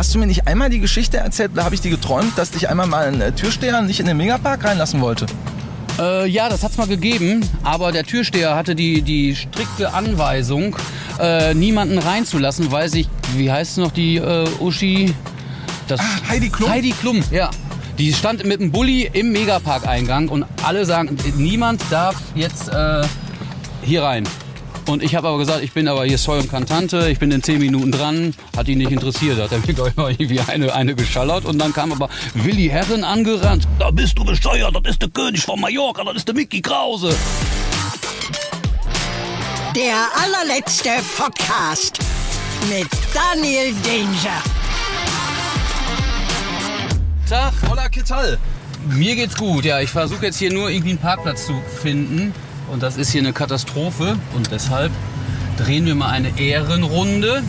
Hast du mir nicht einmal die Geschichte erzählt, da habe ich die geträumt, dass dich einmal mal ein äh, Türsteher nicht in den Megapark reinlassen wollte? Äh, ja, das hat's mal gegeben, aber der Türsteher hatte die, die strikte Anweisung, äh, niemanden reinzulassen, weil sich, wie heißt es noch, die äh, Uschi? Das Ah, Heidi Klum? Heidi Klum, ja. Die stand mit dem Bulli im Megapark-Eingang und alle sagen, niemand darf jetzt äh, hier rein. Und ich habe aber gesagt, ich bin aber hier Soy und Kantante, ich bin in 10 Minuten dran, hat ihn nicht interessiert, hat er mir glaub ich, mal irgendwie eine, eine geschallert und dann kam aber Willi Herren angerannt. Da bist du bescheuert, das ist der König von Mallorca, das ist der Mickey Krause. Der allerletzte Podcast mit Daniel Danger. Tag, Hola, Kittal. Mir geht's gut, ja. Ich versuche jetzt hier nur irgendwie einen Parkplatz zu finden. Und das ist hier eine Katastrophe. Und deshalb drehen wir mal eine Ehrenrunde.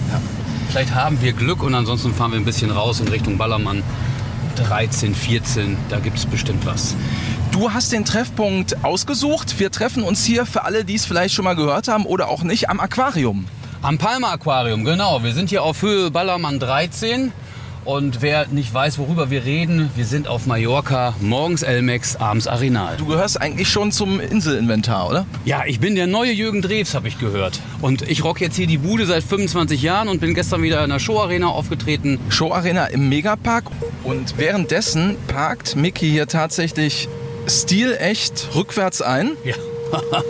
Vielleicht haben wir Glück und ansonsten fahren wir ein bisschen raus in Richtung Ballermann 13, 14. Da gibt's bestimmt was. Du hast den Treffpunkt ausgesucht. Wir treffen uns hier für alle, die es vielleicht schon mal gehört haben oder auch nicht, am Aquarium. Am Palmer Aquarium, genau. Wir sind hier auf Höhe Ballermann 13. Und wer nicht weiß, worüber wir reden, wir sind auf Mallorca, morgens Elmex, abends Arenal. Du gehörst eigentlich schon zum Inselinventar, oder? Ja, ich bin der neue Jürgen Drews, habe ich gehört. Und ich rock jetzt hier die Bude seit 25 Jahren und bin gestern wieder in der Showarena aufgetreten. Show Arena im Megapark. Und währenddessen parkt Mickey hier tatsächlich stilecht rückwärts ein. Ja.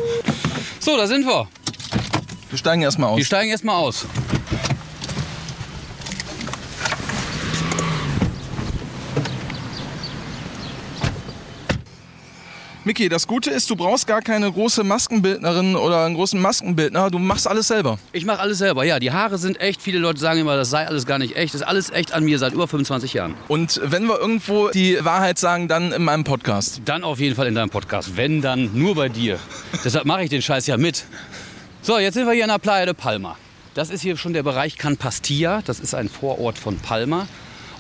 so, da sind wir. Wir steigen erstmal aus. Wir steigen erstmal aus. Mickey, das Gute ist, du brauchst gar keine große Maskenbildnerin oder einen großen Maskenbildner. Du machst alles selber. Ich mache alles selber. Ja, die Haare sind echt. Viele Leute sagen immer, das sei alles gar nicht echt. Das ist alles echt an mir seit über 25 Jahren. Und wenn wir irgendwo die Wahrheit sagen, dann in meinem Podcast. Dann auf jeden Fall in deinem Podcast. Wenn, dann nur bei dir. Deshalb mache ich den Scheiß ja mit. So, jetzt sind wir hier in der Playa de Palma. Das ist hier schon der Bereich Can Pastilla. Das ist ein Vorort von Palma.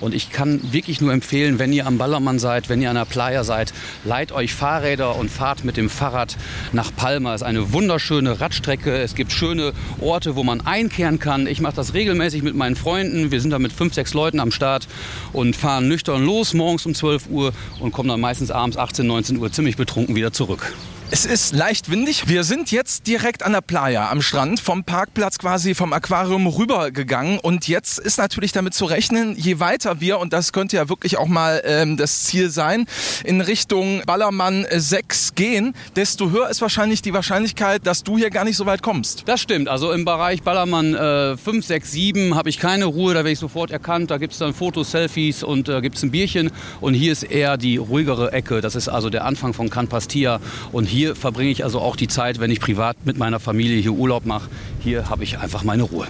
Und ich kann wirklich nur empfehlen, wenn ihr am Ballermann seid, wenn ihr an der Playa seid, leiht euch Fahrräder und fahrt mit dem Fahrrad nach Palma. Es ist eine wunderschöne Radstrecke. Es gibt schöne Orte, wo man einkehren kann. Ich mache das regelmäßig mit meinen Freunden. Wir sind da mit fünf, sechs Leuten am Start und fahren nüchtern los morgens um 12 Uhr und kommen dann meistens abends 18, 19 Uhr ziemlich betrunken wieder zurück. Es ist leicht windig. Wir sind jetzt direkt an der Playa am Strand, vom Parkplatz quasi vom Aquarium rübergegangen. Und jetzt ist natürlich damit zu rechnen, je weiter wir, und das könnte ja wirklich auch mal ähm, das Ziel sein, in Richtung Ballermann 6 gehen, desto höher ist wahrscheinlich die Wahrscheinlichkeit, dass du hier gar nicht so weit kommst. Das stimmt. Also im Bereich Ballermann äh, 5, 6, 7 habe ich keine Ruhe. Da werde ich sofort erkannt. Da gibt es dann Fotos, Selfies und äh, gibt es ein Bierchen. Und hier ist eher die ruhigere Ecke. Das ist also der Anfang von Can Pastilla. Und hier verbringe ich also auch die Zeit, wenn ich privat mit meiner Familie hier Urlaub mache. Hier habe ich einfach meine Ruhe.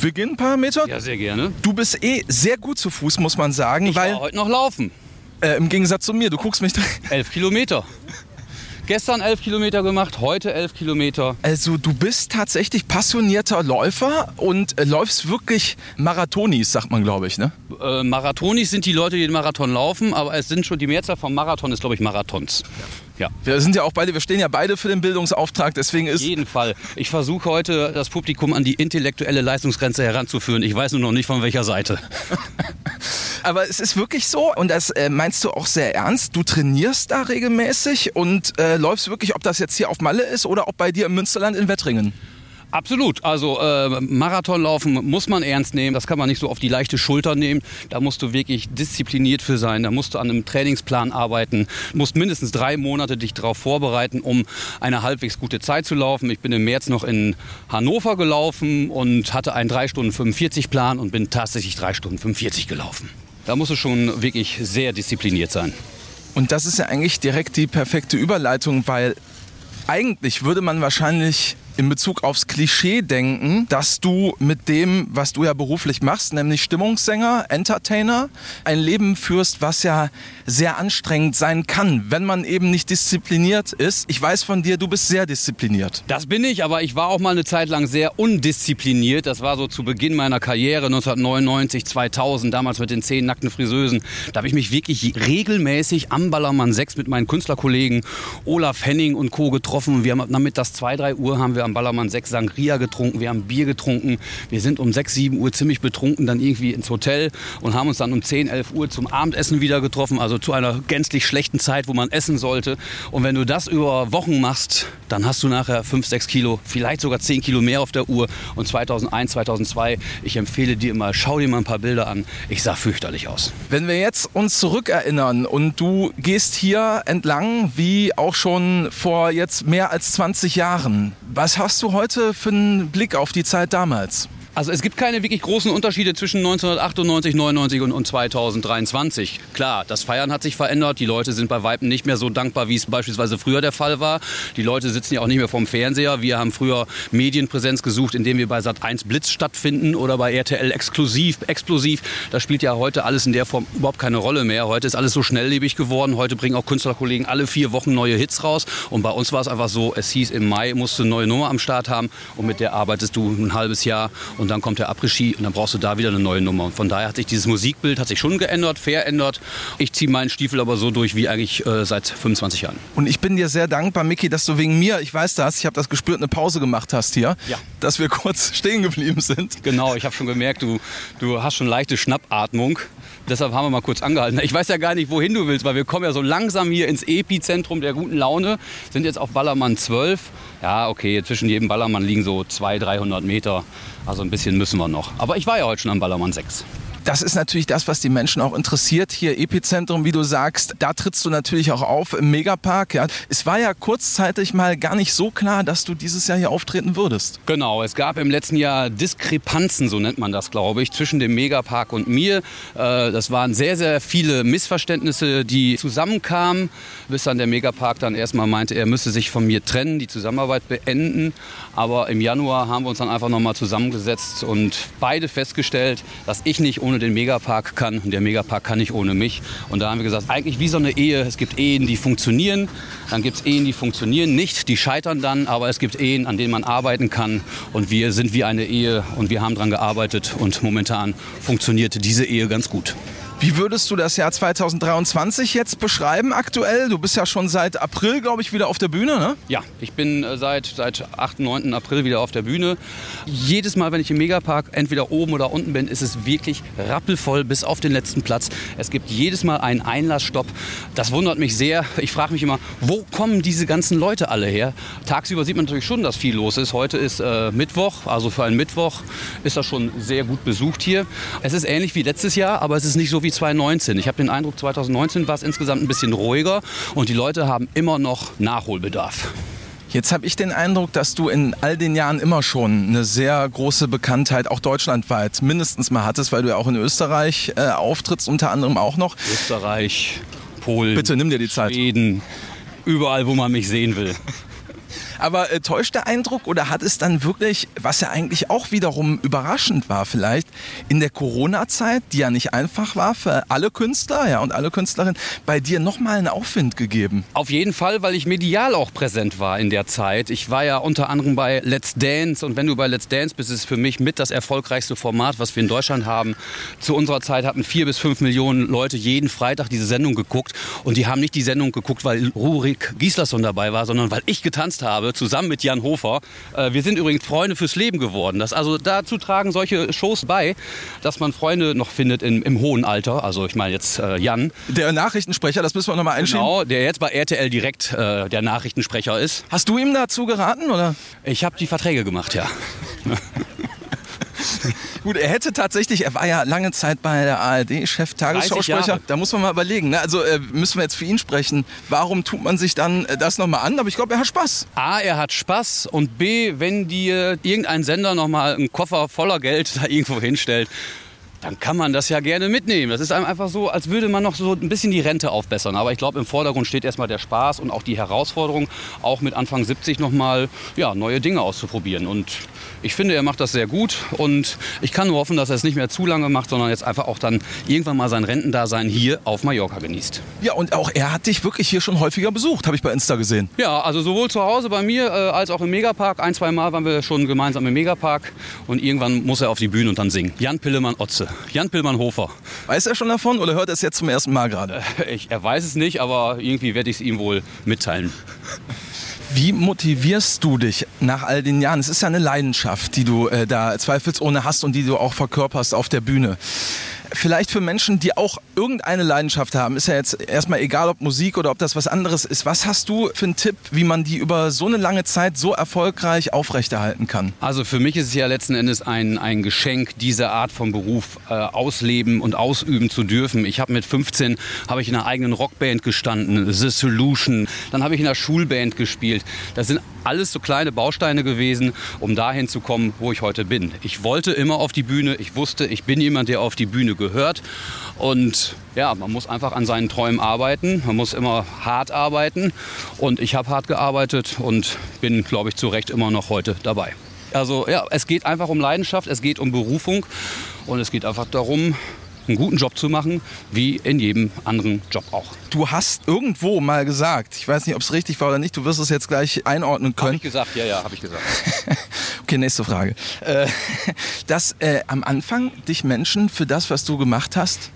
Wir gehen ein paar Meter. Ja, sehr gerne. Du bist eh sehr gut zu Fuß, muss man sagen, Ich weil war heute noch laufen. äh, im Gegensatz zu mir, du guckst mich. Elf Kilometer. Gestern elf Kilometer gemacht, heute elf Kilometer. Also du bist tatsächlich passionierter Läufer und äh, läufst wirklich Marathonis, sagt man, glaube ich, ne? Äh, Marathonis sind die Leute, die den Marathon laufen, aber es sind schon die Mehrzahl vom Marathon ist, glaube ich, Marathons. Ja. Wir sind ja auch beide, wir stehen ja beide für den Bildungsauftrag, deswegen Auf ist jeden Fall. Ich versuche heute, das Publikum an die intellektuelle Leistungsgrenze heranzuführen. Ich weiß nur noch nicht, von welcher Seite. Aber es ist wirklich so und das äh, meinst du auch sehr ernst. Du trainierst da regelmäßig und äh, läufst wirklich, ob das jetzt hier auf Malle ist oder ob bei dir im Münsterland in Wettringen. Absolut. Also äh, Marathonlaufen muss man ernst nehmen. Das kann man nicht so auf die leichte Schulter nehmen. Da musst du wirklich diszipliniert für sein. Da musst du an einem Trainingsplan arbeiten. Musst mindestens drei Monate dich darauf vorbereiten, um eine halbwegs gute Zeit zu laufen. Ich bin im März noch in Hannover gelaufen und hatte einen 3 Stunden 45 Plan und bin tatsächlich 3 Stunden 45 gelaufen. Da musst du schon wirklich sehr diszipliniert sein. Und das ist ja eigentlich direkt die perfekte Überleitung, weil eigentlich würde man wahrscheinlich in Bezug aufs Klischee denken, dass du mit dem, was du ja beruflich machst, nämlich Stimmungssänger, Entertainer, ein Leben führst, was ja sehr anstrengend sein kann, wenn man eben nicht diszipliniert ist. Ich weiß von dir, du bist sehr diszipliniert. Das bin ich, aber ich war auch mal eine Zeit lang sehr undiszipliniert. Das war so zu Beginn meiner Karriere 1999, 2000, damals mit den zehn nackten Friseusen. Da habe ich mich wirklich regelmäßig am Ballermann 6 mit meinen Künstlerkollegen Olaf Henning und Co. getroffen. Wir haben damit das 2, 3 Uhr haben wir am Ballermann 6 Sangria getrunken, wir haben Bier getrunken. Wir sind um 6, 7 Uhr ziemlich betrunken dann irgendwie ins Hotel und haben uns dann um 10, 11 Uhr zum Abendessen wieder getroffen. Also zu einer gänzlich schlechten Zeit, wo man essen sollte. Und wenn du das über Wochen machst, dann hast du nachher 5, 6 Kilo, vielleicht sogar 10 Kilo mehr auf der Uhr. Und 2001, 2002, ich empfehle dir immer, schau dir mal ein paar Bilder an. Ich sah fürchterlich aus. Wenn wir jetzt uns zurückerinnern und du gehst hier entlang wie auch schon vor jetzt mehr als 20 Jahren, was hast du heute für einen Blick auf die Zeit damals? Also es gibt keine wirklich großen Unterschiede zwischen 1998, 99 und, und 2023. Klar, das Feiern hat sich verändert. Die Leute sind bei Weitem nicht mehr so dankbar, wie es beispielsweise früher der Fall war. Die Leute sitzen ja auch nicht mehr vorm Fernseher. Wir haben früher Medienpräsenz gesucht, indem wir bei Sat1 Blitz stattfinden oder bei RTL exklusiv, explosiv. Das spielt ja heute alles in der Form überhaupt keine Rolle mehr. Heute ist alles so schnelllebig geworden. Heute bringen auch Künstlerkollegen alle vier Wochen neue Hits raus. Und bei uns war es einfach so, es hieß, im Mai musst du eine neue Nummer am Start haben und mit der arbeitest du ein halbes Jahr. Und und dann kommt der Après-Ski und dann brauchst du da wieder eine neue Nummer. Und von daher hat sich dieses Musikbild hat sich schon geändert, verändert. Ich ziehe meinen Stiefel aber so durch wie eigentlich äh, seit 25 Jahren. Und ich bin dir sehr dankbar, Micky, dass du wegen mir, ich weiß das, ich habe das gespürt, eine Pause gemacht hast hier, ja. dass wir kurz stehen geblieben sind. Genau, ich habe schon gemerkt, du, du hast schon leichte Schnappatmung. Deshalb haben wir mal kurz angehalten. Ich weiß ja gar nicht, wohin du willst, weil wir kommen ja so langsam hier ins Epizentrum der guten Laune. Sind jetzt auf Ballermann 12. Ja, okay, zwischen jedem Ballermann liegen so 200, 300 Meter. Also ein bisschen müssen wir noch. Aber ich war ja heute schon am Ballermann 6 das ist natürlich das, was die Menschen auch interessiert. Hier Epizentrum, wie du sagst, da trittst du natürlich auch auf im Megapark. Ja. Es war ja kurzzeitig mal gar nicht so klar, dass du dieses Jahr hier auftreten würdest. Genau, es gab im letzten Jahr Diskrepanzen, so nennt man das, glaube ich, zwischen dem Megapark und mir. Äh, das waren sehr, sehr viele Missverständnisse, die zusammenkamen, bis dann der Megapark dann erstmal meinte, er müsse sich von mir trennen, die Zusammenarbeit beenden. Aber im Januar haben wir uns dann einfach nochmal zusammengesetzt und beide festgestellt, dass ich nicht ohne ohne den Megapark kann. Und der Megapark kann nicht ohne mich. Und da haben wir gesagt, eigentlich wie so eine Ehe, es gibt Ehen, die funktionieren, dann gibt es Ehen, die funktionieren nicht, die scheitern dann, aber es gibt Ehen, an denen man arbeiten kann. Und wir sind wie eine Ehe und wir haben daran gearbeitet. Und momentan funktioniert diese Ehe ganz gut. Wie würdest du das Jahr 2023 jetzt beschreiben aktuell? Du bist ja schon seit April, glaube ich, wieder auf der Bühne, ne? Ja, ich bin äh, seit, seit 8., 9. April wieder auf der Bühne. Jedes Mal, wenn ich im Megapark entweder oben oder unten bin, ist es wirklich rappelvoll bis auf den letzten Platz. Es gibt jedes Mal einen Einlassstopp. Das wundert mich sehr. Ich frage mich immer, wo kommen diese ganzen Leute alle her? Tagsüber sieht man natürlich schon, dass viel los ist. Heute ist äh, Mittwoch, also für einen Mittwoch ist das schon sehr gut besucht hier. Es ist ähnlich wie letztes Jahr, aber es ist nicht so wie wie 2019. Ich habe den Eindruck, 2019 war es insgesamt ein bisschen ruhiger und die Leute haben immer noch Nachholbedarf. Jetzt habe ich den Eindruck, dass du in all den Jahren immer schon eine sehr große Bekanntheit, auch deutschlandweit, mindestens mal hattest, weil du ja auch in Österreich äh, auftrittst, unter anderem auch noch. Österreich, Polen, Bitte nimm dir die Zeit. Schweden, überall, wo man mich sehen will. Aber äh, täuscht der Eindruck oder hat es dann wirklich, was ja eigentlich auch wiederum überraschend war vielleicht, in der Corona-Zeit, die ja nicht einfach war für alle Künstler ja, und alle Künstlerinnen, bei dir nochmal einen Aufwind gegeben? Auf jeden Fall, weil ich medial auch präsent war in der Zeit. Ich war ja unter anderem bei Let's Dance und wenn du bei Let's Dance bist, ist es für mich mit das erfolgreichste Format, was wir in Deutschland haben. Zu unserer Zeit hatten vier bis fünf Millionen Leute jeden Freitag diese Sendung geguckt und die haben nicht die Sendung geguckt, weil Rurik Gislason dabei war, sondern weil ich getanzt habe habe, zusammen mit Jan Hofer. Äh, wir sind übrigens Freunde fürs Leben geworden. Das, also dazu tragen solche Shows bei, dass man Freunde noch findet in, im hohen Alter. Also ich meine jetzt äh, Jan. Der Nachrichtensprecher, das müssen wir nochmal einschieben. Genau, der jetzt bei RTL direkt äh, der Nachrichtensprecher ist. Hast du ihm dazu geraten, oder? Ich habe die Verträge gemacht, ja. Gut, er hätte tatsächlich, er war ja lange Zeit bei der ARD, Chef Tagesschausprecher. Da muss man mal überlegen. Ne? Also äh, müssen wir jetzt für ihn sprechen. Warum tut man sich dann äh, das nochmal an? Aber ich glaube, er hat Spaß. A, er hat Spaß und B, wenn dir irgendein Sender nochmal einen Koffer voller Geld da irgendwo hinstellt, dann kann man das ja gerne mitnehmen. Das ist einem einfach so, als würde man noch so ein bisschen die Rente aufbessern. Aber ich glaube, im Vordergrund steht erstmal der Spaß und auch die Herausforderung, auch mit Anfang 70 nochmal ja, neue Dinge auszuprobieren. Und ich finde, er macht das sehr gut und ich kann nur hoffen, dass er es nicht mehr zu lange macht, sondern jetzt einfach auch dann irgendwann mal sein Rentendasein hier auf Mallorca genießt. Ja, und auch er hat dich wirklich hier schon häufiger besucht, habe ich bei Insta gesehen. Ja, also sowohl zu Hause bei mir äh, als auch im Megapark. Ein, zwei Mal waren wir schon gemeinsam im Megapark und irgendwann muss er auf die Bühne und dann singen. Jan Pillemann-Otze. Jan Pillmann-Hofer. Weiß er schon davon oder hört er es jetzt zum ersten Mal gerade? Äh, er weiß es nicht, aber irgendwie werde ich es ihm wohl mitteilen. Wie motivierst du dich nach all den Jahren? Es ist ja eine Leidenschaft, die du äh, da zweifelsohne hast und die du auch verkörperst auf der Bühne vielleicht für Menschen, die auch irgendeine Leidenschaft haben, ist ja jetzt erstmal egal, ob Musik oder ob das was anderes ist. Was hast du für einen Tipp, wie man die über so eine lange Zeit so erfolgreich aufrechterhalten kann? Also für mich ist es ja letzten Endes ein, ein Geschenk, diese Art von Beruf äh, ausleben und ausüben zu dürfen. Ich habe mit 15 habe ich in einer eigenen Rockband gestanden, The Solution. Dann habe ich in einer Schulband gespielt. Das sind alles so kleine Bausteine gewesen, um dahin zu kommen, wo ich heute bin. Ich wollte immer auf die Bühne. Ich wusste, ich bin jemand, der auf die Bühne gehört. Und ja, man muss einfach an seinen Träumen arbeiten. Man muss immer hart arbeiten. Und ich habe hart gearbeitet und bin, glaube ich, zu Recht immer noch heute dabei. Also ja, es geht einfach um Leidenschaft, es geht um Berufung und es geht einfach darum, einen guten Job zu machen, wie in jedem anderen Job auch. Du hast irgendwo mal gesagt, ich weiß nicht, ob es richtig war oder nicht, du wirst es jetzt gleich einordnen können. Habe ich gesagt, ja, ja, habe ich gesagt. okay, nächste Frage. Äh, dass äh, am Anfang dich Menschen für das, was du gemacht hast,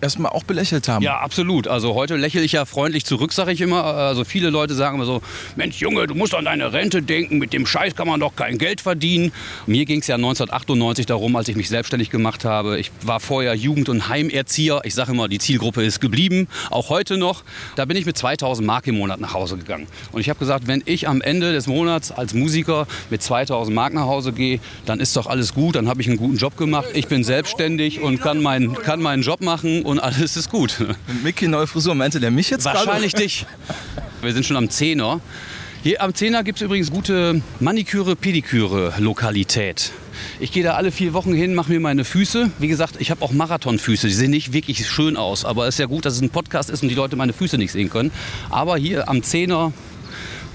erstmal auch belächelt haben. Ja, absolut. Also heute lächle ich ja freundlich zurück, sage ich immer. Also viele Leute sagen immer so, Mensch Junge, du musst an deine Rente denken, mit dem Scheiß kann man doch kein Geld verdienen. Mir ging es ja 1998 darum, als ich mich selbstständig gemacht habe. Ich war vorher Jugend- und Heimerzieher. Ich sage immer, die Zielgruppe ist geblieben, auch heute noch. Da bin ich mit 2000 Mark im Monat nach Hause gegangen. Und ich habe gesagt, wenn ich am Ende des Monats als Musiker mit 2000 Mark nach Hause gehe, dann ist doch alles gut, dann habe ich einen guten Job gemacht. Ich bin selbstständig und kann, mein, kann meinen Job machen und alles ist gut. Mickey, neue Frisur, meinte der mich jetzt Wahrscheinlich gerade? dich. Wir sind schon am Zehner. Hier am Zehner gibt es übrigens gute Maniküre, Pediküre, Lokalität. Ich gehe da alle vier Wochen hin, mache mir meine Füße. Wie gesagt, ich habe auch Marathonfüße. Die sehen nicht wirklich schön aus. Aber es ist ja gut, dass es ein Podcast ist und die Leute meine Füße nicht sehen können. Aber hier am Zehner,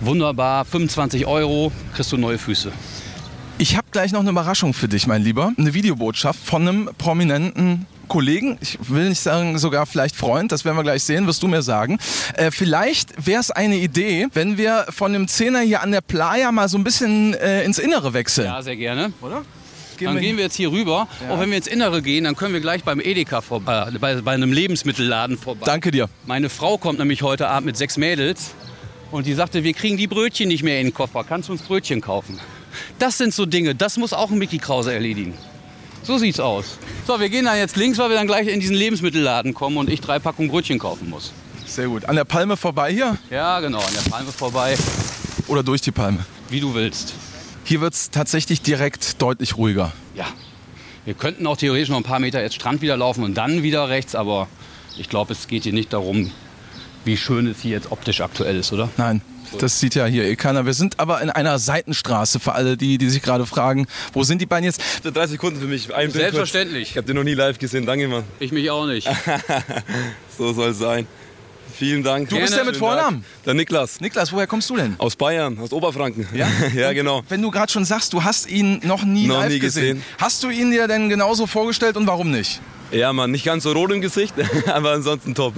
wunderbar, 25 Euro, kriegst du neue Füße. Ich habe gleich noch eine Überraschung für dich, mein Lieber. Eine Videobotschaft von einem prominenten Kollegen, ich will nicht sagen sogar vielleicht Freund, das werden wir gleich sehen, wirst du mir sagen. Äh, vielleicht wäre es eine Idee, wenn wir von dem Zehner hier an der Playa mal so ein bisschen äh, ins Innere wechseln. Ja, sehr gerne. Oder? Gehen dann wir gehen wir jetzt hier rüber. Ja. Auch wenn wir ins Innere gehen, dann können wir gleich beim Edeka vorbei, äh, bei, bei einem Lebensmittelladen vorbei. Danke dir. Meine Frau kommt nämlich heute Abend mit sechs Mädels und die sagte, wir kriegen die Brötchen nicht mehr in den Koffer. Kannst du uns Brötchen kaufen? Das sind so Dinge, das muss auch ein Mickey Krause erledigen. So sieht's aus. So, wir gehen dann jetzt links, weil wir dann gleich in diesen Lebensmittelladen kommen und ich drei Packungen Brötchen kaufen muss. Sehr gut. An der Palme vorbei hier? Ja, genau, an der Palme vorbei. Oder durch die Palme? Wie du willst. Hier wird es tatsächlich direkt deutlich ruhiger. Ja. Wir könnten auch theoretisch noch ein paar Meter jetzt Strand wieder laufen und dann wieder rechts, aber ich glaube, es geht hier nicht darum, wie schön es hier jetzt optisch aktuell ist, oder? Nein, das sieht ja hier eh keiner. Wir sind aber in einer Seitenstraße für alle, die, die sich gerade fragen, wo sind die beiden jetzt? 30 Sekunden für mich. Ein Selbstverständlich. Ich habe den noch nie live gesehen. Danke, Mann. Ich mich auch nicht. so soll es sein. Vielen Dank. Du bist der mit Vornamen? Der Niklas. Niklas, woher kommst du denn? Aus Bayern, aus Oberfranken. Ja? ja, genau. Wenn du gerade schon sagst, du hast ihn noch nie noch live nie gesehen. gesehen. Hast du ihn dir denn genauso vorgestellt und warum nicht? Ja, Mann, nicht ganz so rot im Gesicht, aber ansonsten top.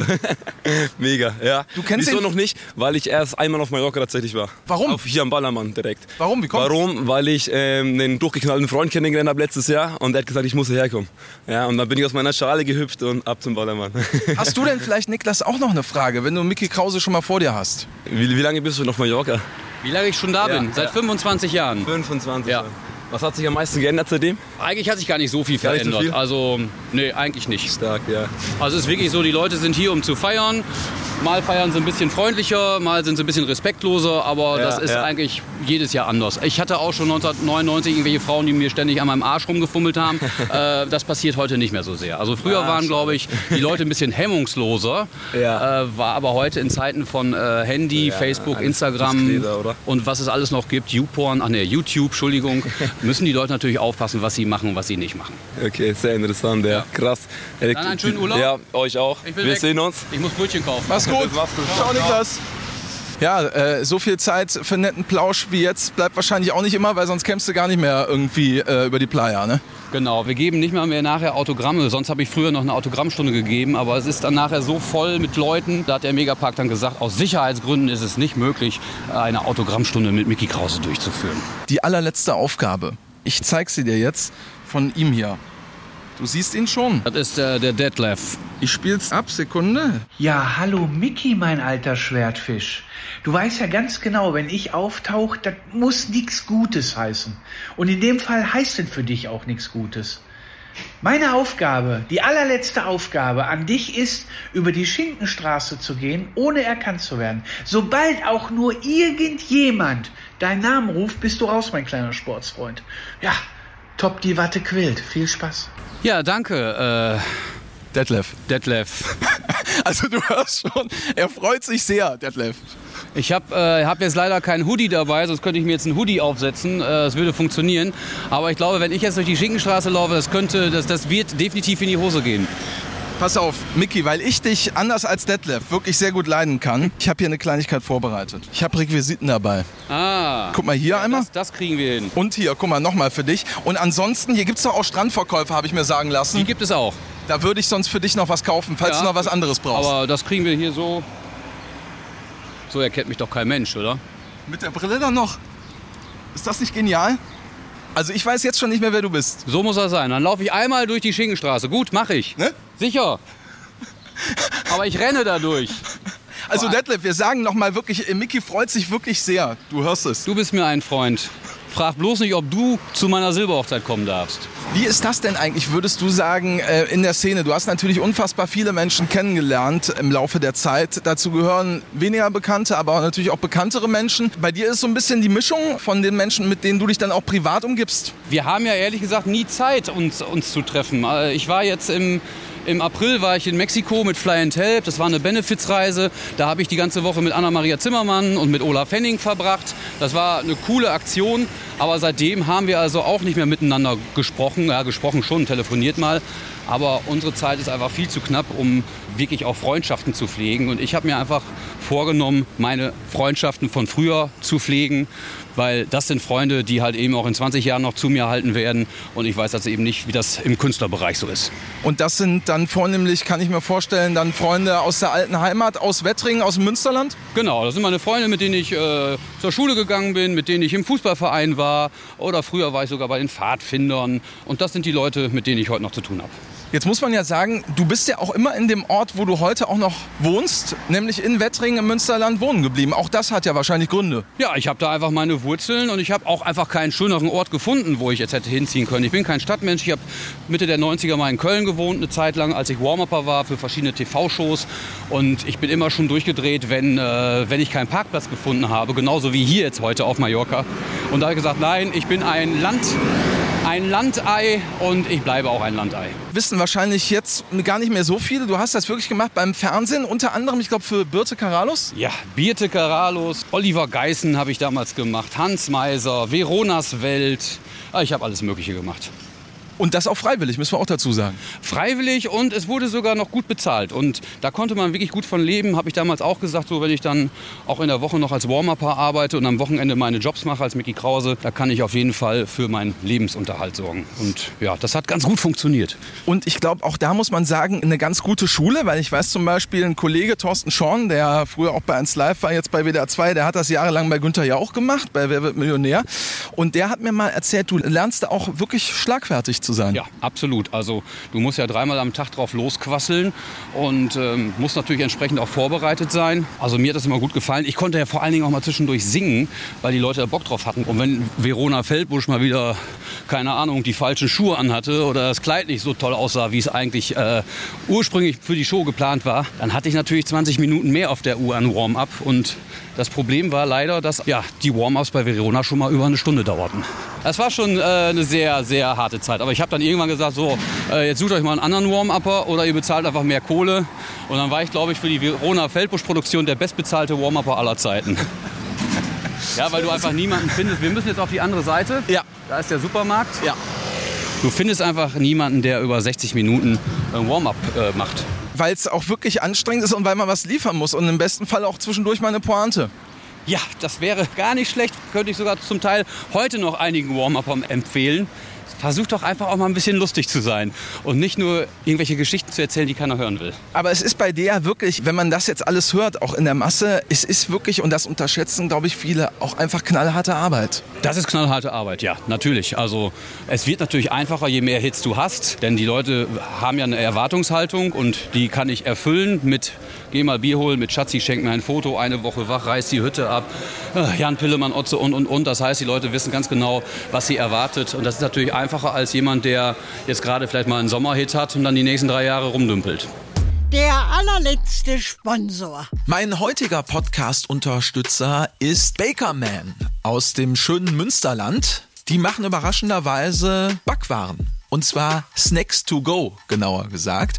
Mega, ja. Du kennst Wieso ihn? noch nicht? Weil ich erst einmal auf Mallorca tatsächlich war. Warum? Auf, hier am Ballermann direkt. Warum? Wie kommt's? Warum? Weil ich ähm, einen durchgeknallten Freund kennengelernt habe letztes Jahr und der hat gesagt, ich muss hierher kommen. Ja, und dann bin ich aus meiner Schale gehüpft und ab zum Ballermann. Hast du denn vielleicht, Niklas, auch noch eine Frage, wenn du Mickey Krause schon mal vor dir hast? Wie, wie lange bist du noch auf Mallorca? Wie lange ich schon da Ja, bin? Seit ja. 25 Jahren. 25 Ja. Jahre. Was hat sich am meisten geändert seitdem? Eigentlich hat sich gar nicht so viel Gar nicht so verändert. viel? Also, nee, eigentlich nicht. Stark, ja. Also es ist wirklich so, die Leute sind hier, um zu feiern. Mal feiern sie ein bisschen freundlicher, mal sind sie ein bisschen respektloser, aber Ja, das ist ja. eigentlich jedes Jahr anders. Ich hatte auch schon 1999 irgendwelche Frauen, die mir ständig an meinem Arsch rumgefummelt haben. äh, das passiert heute nicht mehr so sehr. Also früher Ah, waren, glaube ich, die Leute ein bisschen hemmungsloser. Ja. Äh, war aber heute in Zeiten von äh, Handy, Facebook, Instagram diskreter, oder? und was es alles noch gibt, YouPorn, ach nee, YouTube, Entschuldigung, müssen die Leute natürlich aufpassen, was sie machen und was sie nicht machen. Okay, sehr interessant, ja. Krass. Dann einen schönen Urlaub. Ja, euch auch. Ich bin Wir weg. sehen uns. Ich muss Brötchen kaufen. Mach's gut. Mach's gut. Ciao, Niklas. Ja, äh, so viel Zeit für einen netten Plausch wie jetzt bleibt wahrscheinlich auch nicht immer, weil sonst kämpfst du gar nicht mehr irgendwie äh, über die Playa, ne? Genau, wir geben nicht mal mehr nachher Autogramme. Sonst habe ich früher noch eine Autogrammstunde gegeben, aber es ist dann nachher so voll mit Leuten. Da hat der Megapark dann gesagt, aus Sicherheitsgründen ist es nicht möglich, eine Autogrammstunde mit Mickey Krause durchzuführen. Die allerletzte Aufgabe. Ich zeig sie dir jetzt von ihm hier. Du siehst ihn schon. Das ist äh, der Detlef. Ich spiel's ab, Sekunde. Ja, hallo Mickey, mein alter Schwertfisch. Du weißt ja ganz genau, wenn ich auftauche, das muss nichts Gutes heißen. Und in dem Fall heißt es für dich auch nichts Gutes. Meine Aufgabe, die allerletzte Aufgabe an dich ist, über die Schinkenstraße zu gehen, ohne erkannt zu werden. Sobald auch nur irgendjemand deinen Namen ruft, bist du raus, mein kleiner Sportsfreund. Ja, top die Watte quillt. Viel Spaß. Ja, danke, Detlef. äh, Detlef. Also du hörst schon, er freut sich sehr, Detlef. Ich habe äh, hab jetzt leider keinen Hoodie dabei, sonst könnte ich mir jetzt einen Hoodie aufsetzen. Äh, Das würde funktionieren. Aber ich glaube, wenn ich jetzt durch die Schinkenstraße laufe, das könnte, das, das wird definitiv in die Hose gehen. Pass auf, Mickey, weil ich dich anders als Detlef wirklich sehr gut leiden kann. Ich habe hier eine Kleinigkeit vorbereitet. Ich habe Requisiten dabei. Ah. Guck mal hier einmal. Das, das kriegen wir hin. Und hier, guck mal, nochmal für dich. Und ansonsten, hier gibt's doch auch Strandverkäufe, habe ich mir sagen Die lassen. gibt es auch. Da würde ich sonst für dich noch was kaufen, falls Ja. du noch was anderes brauchst. Aber das kriegen wir hier so. So erkennt mich doch kein Mensch, oder? Mit der Brille dann noch. Ist das nicht genial? Also ich weiß jetzt schon nicht mehr, wer du bist. So muss das sein. Dann laufe ich einmal durch die Schinkenstraße. Gut, mache ich. Ne? Sicher. Aber ich renne da durch. Also Detlef, wir sagen noch mal wirklich, äh, Mickey freut sich wirklich sehr. Du hörst es. Du bist mir ein Freund. Frag bloß nicht, ob du zu meiner Silberhochzeit kommen darfst. Wie ist das denn eigentlich, würdest du sagen, äh, in der Szene? Du hast natürlich unfassbar viele Menschen kennengelernt im Laufe der Zeit. Dazu gehören weniger bekannte, aber natürlich auch bekanntere Menschen. Bei dir ist so ein bisschen die Mischung von den Menschen, mit denen du dich dann auch privat umgibst. Wir haben ja ehrlich gesagt nie Zeit, uns, uns zu treffen. Äh, Ich war jetzt im, im April war ich in Mexiko mit Fly and Help. Das war eine Benefizreise. Da habe ich die ganze Woche mit Anna-Maria Zimmermann und mit Olaf Henning verbracht. Das war eine coole Aktion. Aber seitdem haben wir also auch nicht mehr miteinander gesprochen. Ja, gesprochen schon, telefoniert mal. Aber unsere Zeit ist einfach viel zu knapp, um wirklich auch Freundschaften zu pflegen. Und ich habe mir einfach vorgenommen, meine Freundschaften von früher zu pflegen, weil das sind Freunde, die halt eben auch in 20 Jahren noch zu mir halten werden. Und ich weiß also eben nicht, wie das im Künstlerbereich so ist. Und das sind dann vornehmlich, kann ich mir vorstellen, dann Freunde aus der alten Heimat, aus Wettringen, aus dem Münsterland? Genau, das sind meine Freunde, mit denen ich äh, zur Schule gegangen bin, mit denen ich im Fußballverein war oder früher war ich sogar bei den Pfadfindern. Und das sind die Leute, mit denen ich heute noch zu tun habe. Jetzt muss man ja sagen, du bist ja auch immer in dem Ort, wo du heute auch noch wohnst, nämlich in Wettringen im Münsterland wohnen geblieben. Auch das hat ja wahrscheinlich Gründe. Ja, ich habe da einfach meine Wurzeln und ich habe auch einfach keinen schöneren Ort gefunden, wo ich jetzt hätte hinziehen können. Ich bin kein Stadtmensch. Ich habe Mitte der 90er mal in Köln gewohnt, eine Zeit lang, als ich Warm-Upper war für verschiedene TV-Shows. Und ich bin immer schon durchgedreht, wenn, äh, wenn ich keinen Parkplatz gefunden habe. Genauso wie hier jetzt heute auf Mallorca. Und da habe ich gesagt, nein, ich bin ein Land, ein Landei und ich bleibe auch ein Landei. Wissen wahrscheinlich jetzt gar nicht mehr so viele. Du hast das wirklich gemacht beim Fernsehen, unter anderem, ich glaube, für Birte Karalus. Ja, Birte Karalus, Oliver Geißen habe ich damals gemacht, Hans Meiser, Veronas Welt. Ah, Ich habe alles Mögliche gemacht. Und das auch freiwillig, müssen wir auch dazu sagen. Freiwillig und es wurde sogar noch gut bezahlt. Und da konnte man wirklich gut von leben, habe ich damals auch gesagt. So, wenn ich dann auch in der Woche noch als Warm-Upper arbeite und am Wochenende meine Jobs mache als Mickey Krause, da kann ich auf jeden Fall für meinen Lebensunterhalt sorgen. Und ja, das hat ganz gut funktioniert. Und ich glaube, auch da muss man sagen, eine ganz gute Schule, weil ich weiß zum Beispiel, ein Kollege Thorsten Schorn, der früher auch bei 1 Live war, jetzt bei WDR 2, der hat das jahrelang bei Günther ja auch gemacht, bei Wer wird Millionär. Und der hat mir mal erzählt, du lernst da auch wirklich schlagfertig zu sein. Ja, absolut. Also du musst ja dreimal am Tag drauf losquasseln und ähm, musst natürlich entsprechend auch vorbereitet sein. Also mir hat das immer gut gefallen. Ich konnte ja vor allen Dingen auch mal zwischendurch singen, weil die Leute da Bock drauf hatten. Und wenn Verona Feldbusch mal wieder, keine Ahnung, die falschen Schuhe anhatte oder das Kleid nicht so toll aussah, wie es eigentlich äh, ursprünglich für die Show geplant war, dann hatte ich natürlich 20 Minuten mehr auf der Uhr an Warm-up. Und das Problem war leider, dass ja, die Warm-ups bei Verona schon mal über eine Stunde dauerten. Das war schon äh, eine sehr, sehr harte Zeit. Aber ich habe dann irgendwann gesagt, so, äh, jetzt sucht euch mal einen anderen Warm-Upper oder ihr bezahlt einfach mehr Kohle. Und dann war ich, glaube ich, für die Verona Feldbusch-Produktion der bestbezahlte Warm-Upper aller Zeiten. ja, weil du einfach niemanden findest. Wir müssen jetzt auf die andere Seite. Ja. Da ist der Supermarkt. Ja. Du findest einfach niemanden, der über 60 Minuten ein Warm-up äh, macht. Weil es auch wirklich anstrengend ist und weil man was liefern muss und im besten Fall auch zwischendurch mal eine Pointe. Ja, das wäre gar nicht schlecht. Könnte ich sogar zum Teil heute noch einigen Warm-Upper empfehlen. Versuch doch einfach auch mal ein bisschen lustig zu sein und nicht nur irgendwelche Geschichten zu erzählen, die keiner hören will. Aber es ist bei dir wirklich, wenn man das jetzt alles hört, auch in der Masse, es ist wirklich, und das unterschätzen, glaube ich, viele, auch einfach knallharte Arbeit. Das ist knallharte Arbeit, ja, natürlich. Also es wird natürlich einfacher, je mehr Hits du hast, denn die Leute haben ja eine Erwartungshaltung und die kann ich erfüllen mit geh mal Bier holen, mit Schatzi schenk mir ein Foto, eine Woche wach, reiß die Hütte ab, äh, Jan Pillemann, Otze und und und. Das heißt, die Leute wissen ganz genau, was sie erwartet und das ist natürlich einfacher als jemand, der jetzt gerade vielleicht mal einen Sommerhit hat und dann die nächsten drei Jahre rumdümpelt. Der allerletzte Sponsor. Mein heutiger Podcast-Unterstützer ist Bakerman aus dem schönen Münsterland. Die machen überraschenderweise Backwaren. Und zwar Snacks to go, genauer gesagt.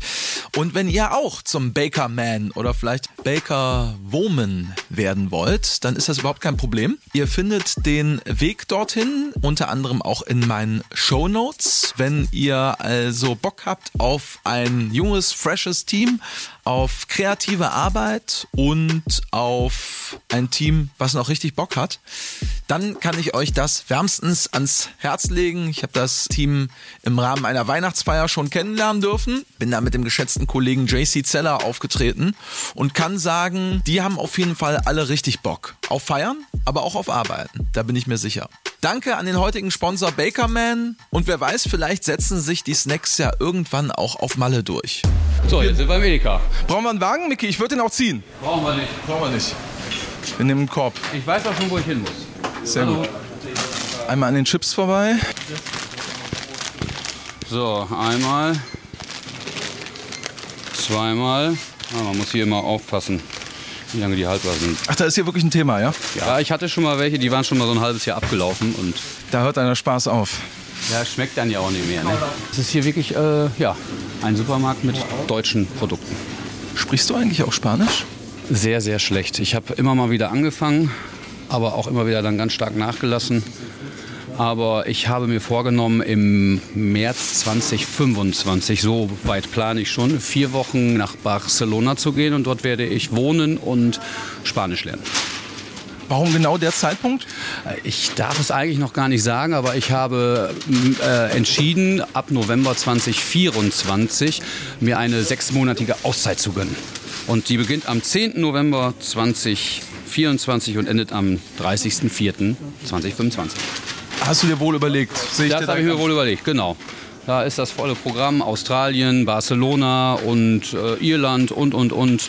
Und wenn ihr auch zum Baker Man oder vielleicht Baker Woman werden wollt, dann ist das überhaupt kein Problem. Ihr findet den Weg dorthin, unter anderem auch in meinen Show Notes. Wenn ihr also Bock habt auf ein junges, freshes Team, auf kreative Arbeit und auf ein Team, was noch richtig Bock hat, dann kann ich euch das wärmstens ans Herz legen. Ich habe das Team im Rahmen einer Weihnachtsfeier schon kennenlernen dürfen. Bin da mit dem geschätzten Kollegen JC Zeller aufgetreten und kann sagen, die haben auf jeden Fall alle richtig Bock. Auf Feiern, aber auch auf Arbeiten. Da bin ich mir sicher. Danke an den heutigen Sponsor Bakerman und wer weiß, vielleicht setzen sich die Snacks ja irgendwann auch auf Malle durch. So, jetzt sind wir im Edeka. Brauchen wir einen Wagen, Micky? Ich würde den auch ziehen. Brauchen wir nicht. Brauchen wir nicht. Wir nehmen einen Korb. Ich weiß auch schon, wo ich hin muss. Sehr gut. Einmal an den Chips vorbei. So, einmal. Zweimal. Ah, man muss hier immer aufpassen, wie lange die haltbar sind. Ach, da ist hier wirklich ein Thema, ja? Ja, ich hatte schon mal welche, die waren schon mal so ein halbes Jahr abgelaufen und Da hört einer Spaß auf. ja, schmeckt dann ja auch nicht mehr. Ne? Es ist hier wirklich äh, ja, ein Supermarkt mit deutschen Produkten. Sprichst du eigentlich auch Spanisch? Sehr, sehr schlecht. Ich habe immer mal wieder angefangen, aber auch immer wieder dann ganz stark nachgelassen. Aber ich habe mir vorgenommen, im März 2025, so weit plane ich schon, vier Wochen nach Barcelona zu gehen und dort werde ich wohnen und Spanisch lernen. Warum genau der Zeitpunkt? Ich darf es eigentlich noch gar nicht sagen, aber ich habe äh, entschieden, ab November 2024 mir eine sechsmonatige Auszeit zu gönnen. Und die beginnt am 10. November 2024 und endet am 30.04.2025. Hast du dir wohl überlegt? Sehe Das dir habe ich mir wohl überlegt, genau. Da ist das volle Programm Australien, Barcelona und äh, Irland und, und, und.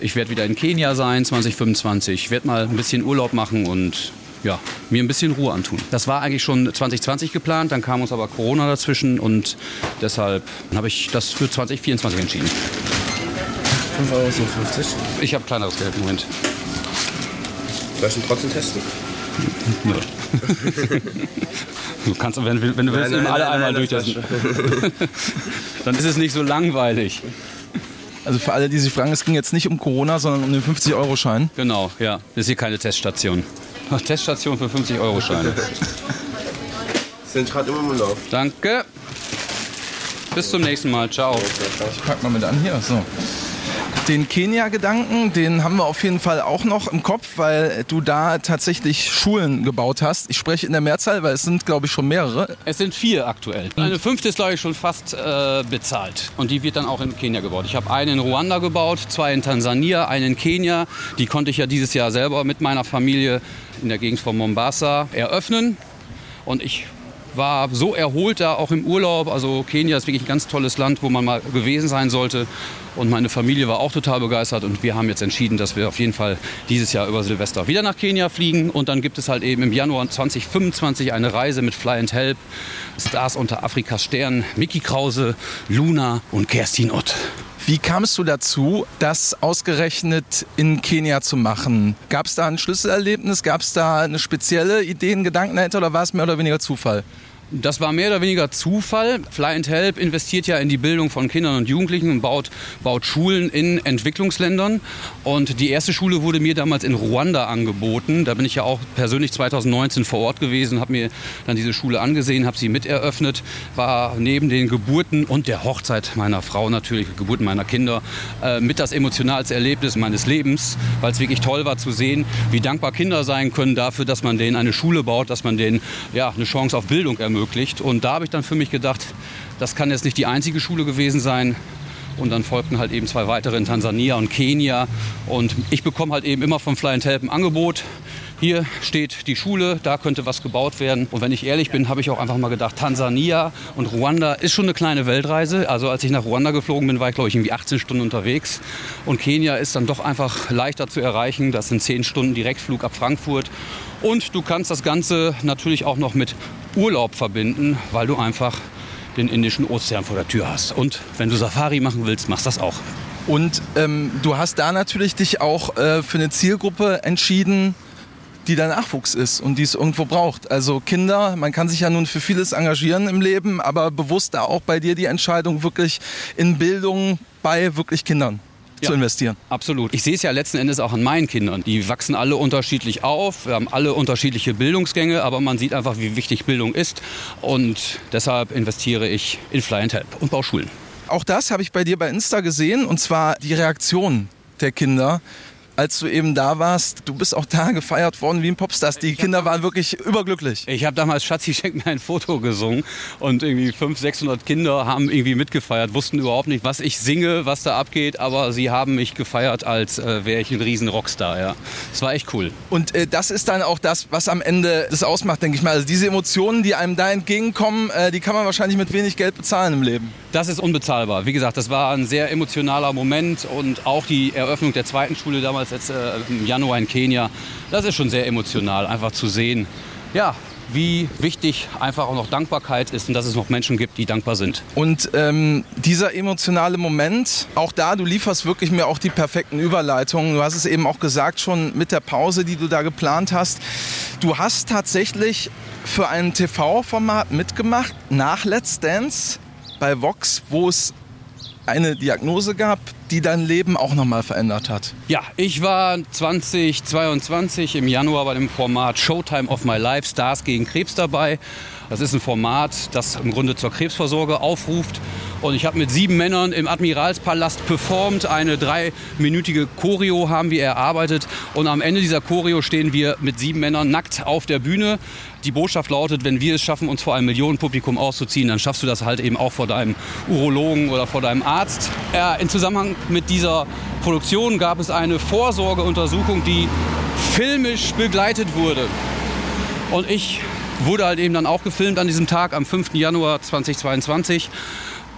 Ich werde wieder in Kenia sein 2025. Ich werde mal ein bisschen Urlaub machen und ja, mir ein bisschen Ruhe antun. Das war eigentlich schon 2020 geplant, dann kam uns aber Corona dazwischen und deshalb habe ich das für 2024 entschieden. 5,50 Euro. Ich habe kleineres Geld im Moment. Ihn trotzdem testen? Nö. Du kannst, wenn, wenn du willst, Nein, eben alle nein, einmal nein, durch das das. Dann ist es nicht so langweilig. Also für alle, die sich fragen, es ging jetzt nicht um Corona, sondern um den 50-Euro-Schein. Genau, ja. Das ist hier keine Teststation. Teststation für 50-Euro-Scheine. Sind gerade immer im Lauf. Danke. Bis zum nächsten Mal. Ciao. Ich pack mal mit an hier. So. Den Kenia-Gedanken, den haben wir auf jeden Fall auch noch im Kopf, weil du da tatsächlich Schulen gebaut hast. Ich spreche in der Mehrzahl, weil es sind, glaube ich, schon mehrere. Es sind vier aktuell. Eine fünfte ist, glaube ich, schon fast äh, bezahlt. Und die wird dann auch in Kenia gebaut. Ich habe eine in Ruanda gebaut, zwei in Tansania, eine in Kenia. Die konnte ich ja dieses Jahr selber mit meiner Familie in der Gegend von Mombasa eröffnen. Und ich war so erholt da auch im Urlaub. Also Kenia ist wirklich ein ganz tolles Land, wo man mal gewesen sein sollte. Und meine Familie war auch total begeistert. Und wir haben jetzt entschieden, dass wir auf jeden Fall dieses Jahr über Silvester wieder nach Kenia fliegen. Und dann gibt es halt eben im Januar 2025 eine Reise mit Fly and Help. Stars unter Afrikas Sternen, Mickey Krause, Luna und Kerstin Ott. Wie kamst du dazu, das ausgerechnet in Kenia zu machen? Gab es da ein Schlüsselerlebnis? Gab es da eine spezielle Idee, einen Gedanken dahinter oder war es mehr oder weniger Zufall? Das war mehr oder weniger Zufall. Fly and Help investiert ja in die Bildung von Kindern und Jugendlichen und baut, baut Schulen in Entwicklungsländern. Und die erste Schule wurde mir damals in Ruanda angeboten. Da bin ich ja auch persönlich 2019 vor Ort gewesen, habe mir dann diese Schule angesehen, habe sie miteröffnet, war neben den Geburten und der Hochzeit meiner Frau natürlich, Geburten meiner Kinder, äh, mit das emotionalste Erlebnis meines Lebens, weil es wirklich toll war zu sehen, wie dankbar Kinder sein können dafür, dass man denen eine Schule baut, dass man denen ja, eine Chance auf Bildung ermöglicht ermöglicht. Und da habe ich dann für mich gedacht, das kann jetzt nicht die einzige Schule gewesen sein. Und dann folgten halt eben zwei weitere in Tansania und Kenia. Und ich bekomme halt eben immer vom Fly and Help ein Angebot. Hier steht die Schule, da könnte was gebaut werden. Und wenn ich ehrlich bin, habe ich auch einfach mal gedacht, Tansania und Ruanda ist schon eine kleine Weltreise. Also als ich nach Ruanda geflogen bin, war ich glaube ich irgendwie 18 Stunden unterwegs. Und Kenia ist dann doch einfach leichter zu erreichen. Das sind 10 Stunden Direktflug ab Frankfurt. Und du kannst das Ganze natürlich auch noch mit Urlaub verbinden, weil du einfach den Indischen Ozean vor der Tür hast. Und wenn du Safari machen willst, machst das auch. Und ähm, du hast da natürlich dich auch äh, für eine Zielgruppe entschieden, die der Nachwuchs ist und die es irgendwo braucht. Also Kinder, man kann sich ja nun für vieles engagieren im Leben, aber bewusst da auch bei dir die Entscheidung wirklich in Bildung bei wirklich Kindern Ja. zu investieren. Absolut. Ich sehe es ja letzten Endes auch an meinen Kindern. Die wachsen alle unterschiedlich auf, wir haben alle unterschiedliche Bildungsgänge, aber man sieht einfach, wie wichtig Bildung ist. Und deshalb investiere ich in Fly and Help und Bauschulen. Auch das habe ich bei dir bei Insta gesehen und zwar die Reaktion der Kinder. Als du eben da warst, du bist auch da gefeiert worden wie ein Popstar. Die Kinder waren wirklich überglücklich. Ich habe damals Schatzi schenkt mir ein Foto gesungen und irgendwie 500, 600 Kinder haben irgendwie mitgefeiert, wussten überhaupt nicht, was ich singe, was da abgeht, aber sie haben mich gefeiert, als äh, wäre ich ein riesen Rockstar. Ja. Das war echt cool. Und äh, das ist dann auch das, was am Ende das ausmacht, denke ich mal. Also diese Emotionen, die einem da entgegenkommen, äh, die kann man wahrscheinlich mit wenig Geld bezahlen im Leben. Das ist unbezahlbar. Wie gesagt, das war ein sehr emotionaler Moment und auch die Eröffnung der zweiten Schule damals jetzt, äh, im Januar in Kenia, das ist schon sehr emotional, einfach zu sehen, ja, wie wichtig einfach auch noch Dankbarkeit ist und dass es noch Menschen gibt, die dankbar sind. Und ähm, dieser emotionale Moment, auch da, du lieferst wirklich mir auch die perfekten Überleitungen. Du hast es eben auch gesagt schon mit der Pause, die du da geplant hast. Du hast tatsächlich für ein TV-Format mitgemacht nach Let's Dance bei Vox, wo es eine Diagnose gab, die dein Leben auch nochmal verändert hat. Ja, ich war 2022 im Januar bei dem Format Showtime of My Life Stars gegen Krebs dabei. Das ist ein Format, das im Grunde zur Krebsvorsorge aufruft. Und ich habe mit sieben Männern im Admiralspalast performt. Eine dreiminütige Choreo haben wir erarbeitet. Und am Ende dieser Choreo stehen wir mit sieben Männern nackt auf der Bühne. Die Botschaft lautet, wenn wir es schaffen, uns vor einem Millionenpublikum auszuziehen, dann schaffst du das halt eben auch vor deinem Urologen oder vor deinem Arzt. Ja, Im Zusammenhang mit dieser Produktion gab es eine Vorsorgeuntersuchung, die filmisch begleitet wurde. Und ich wurde halt eben dann auch gefilmt an diesem Tag am 5. Januar 2022.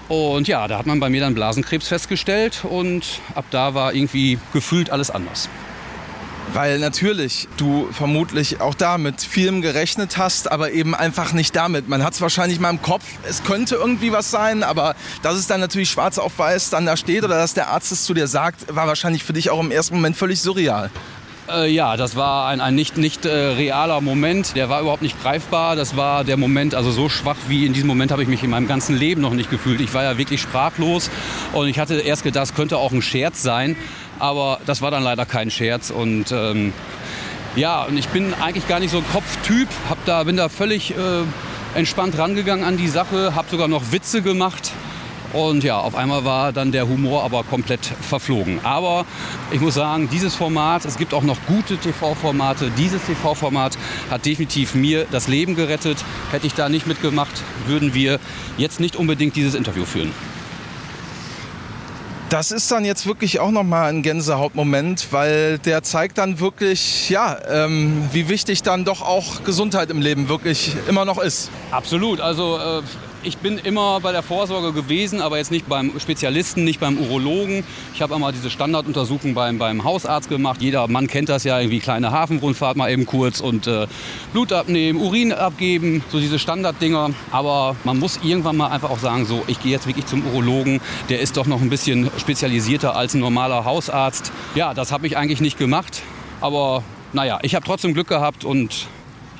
Und ja, da hat man bei mir dann Blasenkrebs festgestellt und ab da war irgendwie gefühlt alles anders. Weil natürlich du vermutlich auch da mit vielem gerechnet hast, aber eben einfach nicht damit. Man hat es wahrscheinlich mal im Kopf, es könnte irgendwie was sein, aber dass es dann natürlich schwarz auf weiß dann da steht oder dass der Arzt es zu dir sagt, war wahrscheinlich für dich auch im ersten Moment völlig surreal. Äh, ja, das war ein, ein nicht, nicht äh, realer Moment. Der war überhaupt nicht greifbar. Das war der Moment, also so schwach wie in diesem Moment habe ich mich in meinem ganzen Leben noch nicht gefühlt. Ich war ja wirklich sprachlos und ich hatte erst gedacht, das könnte auch ein Scherz sein. Aber das war dann leider kein Scherz. Und ähm, ja, und ich bin eigentlich gar nicht so ein Kopftyp. Hab da, bin da völlig äh, entspannt rangegangen an die Sache. Hab sogar noch Witze gemacht. Und ja, auf einmal war dann der Humor aber komplett verflogen. Aber ich muss sagen, dieses Format, es gibt auch noch gute TV-Formate. Dieses TV-Format hat definitiv mir das Leben gerettet. Hätte ich da nicht mitgemacht, würden wir jetzt nicht unbedingt dieses Interview führen. Das ist dann jetzt wirklich auch nochmal ein Gänsehautmoment, weil der zeigt dann wirklich, ja, ähm, wie wichtig dann doch auch Gesundheit im Leben wirklich immer noch ist. Absolut. Also äh, ich bin immer bei der Vorsorge gewesen, aber jetzt nicht beim Spezialisten, nicht beim Urologen. Ich habe einmal diese Standarduntersuchung beim, beim Hausarzt gemacht. Jeder Mann kennt das ja, irgendwie kleine Hafenrundfahrt mal eben kurz und äh, Blut abnehmen, Urin abgeben, so diese Standarddinger. Aber man muss irgendwann mal einfach auch sagen, so, ich gehe jetzt wirklich zum Urologen. Der ist doch noch ein bisschen spezialisierter als ein normaler Hausarzt. Ja, das habe ich eigentlich nicht gemacht. Aber naja, ich habe trotzdem Glück gehabt und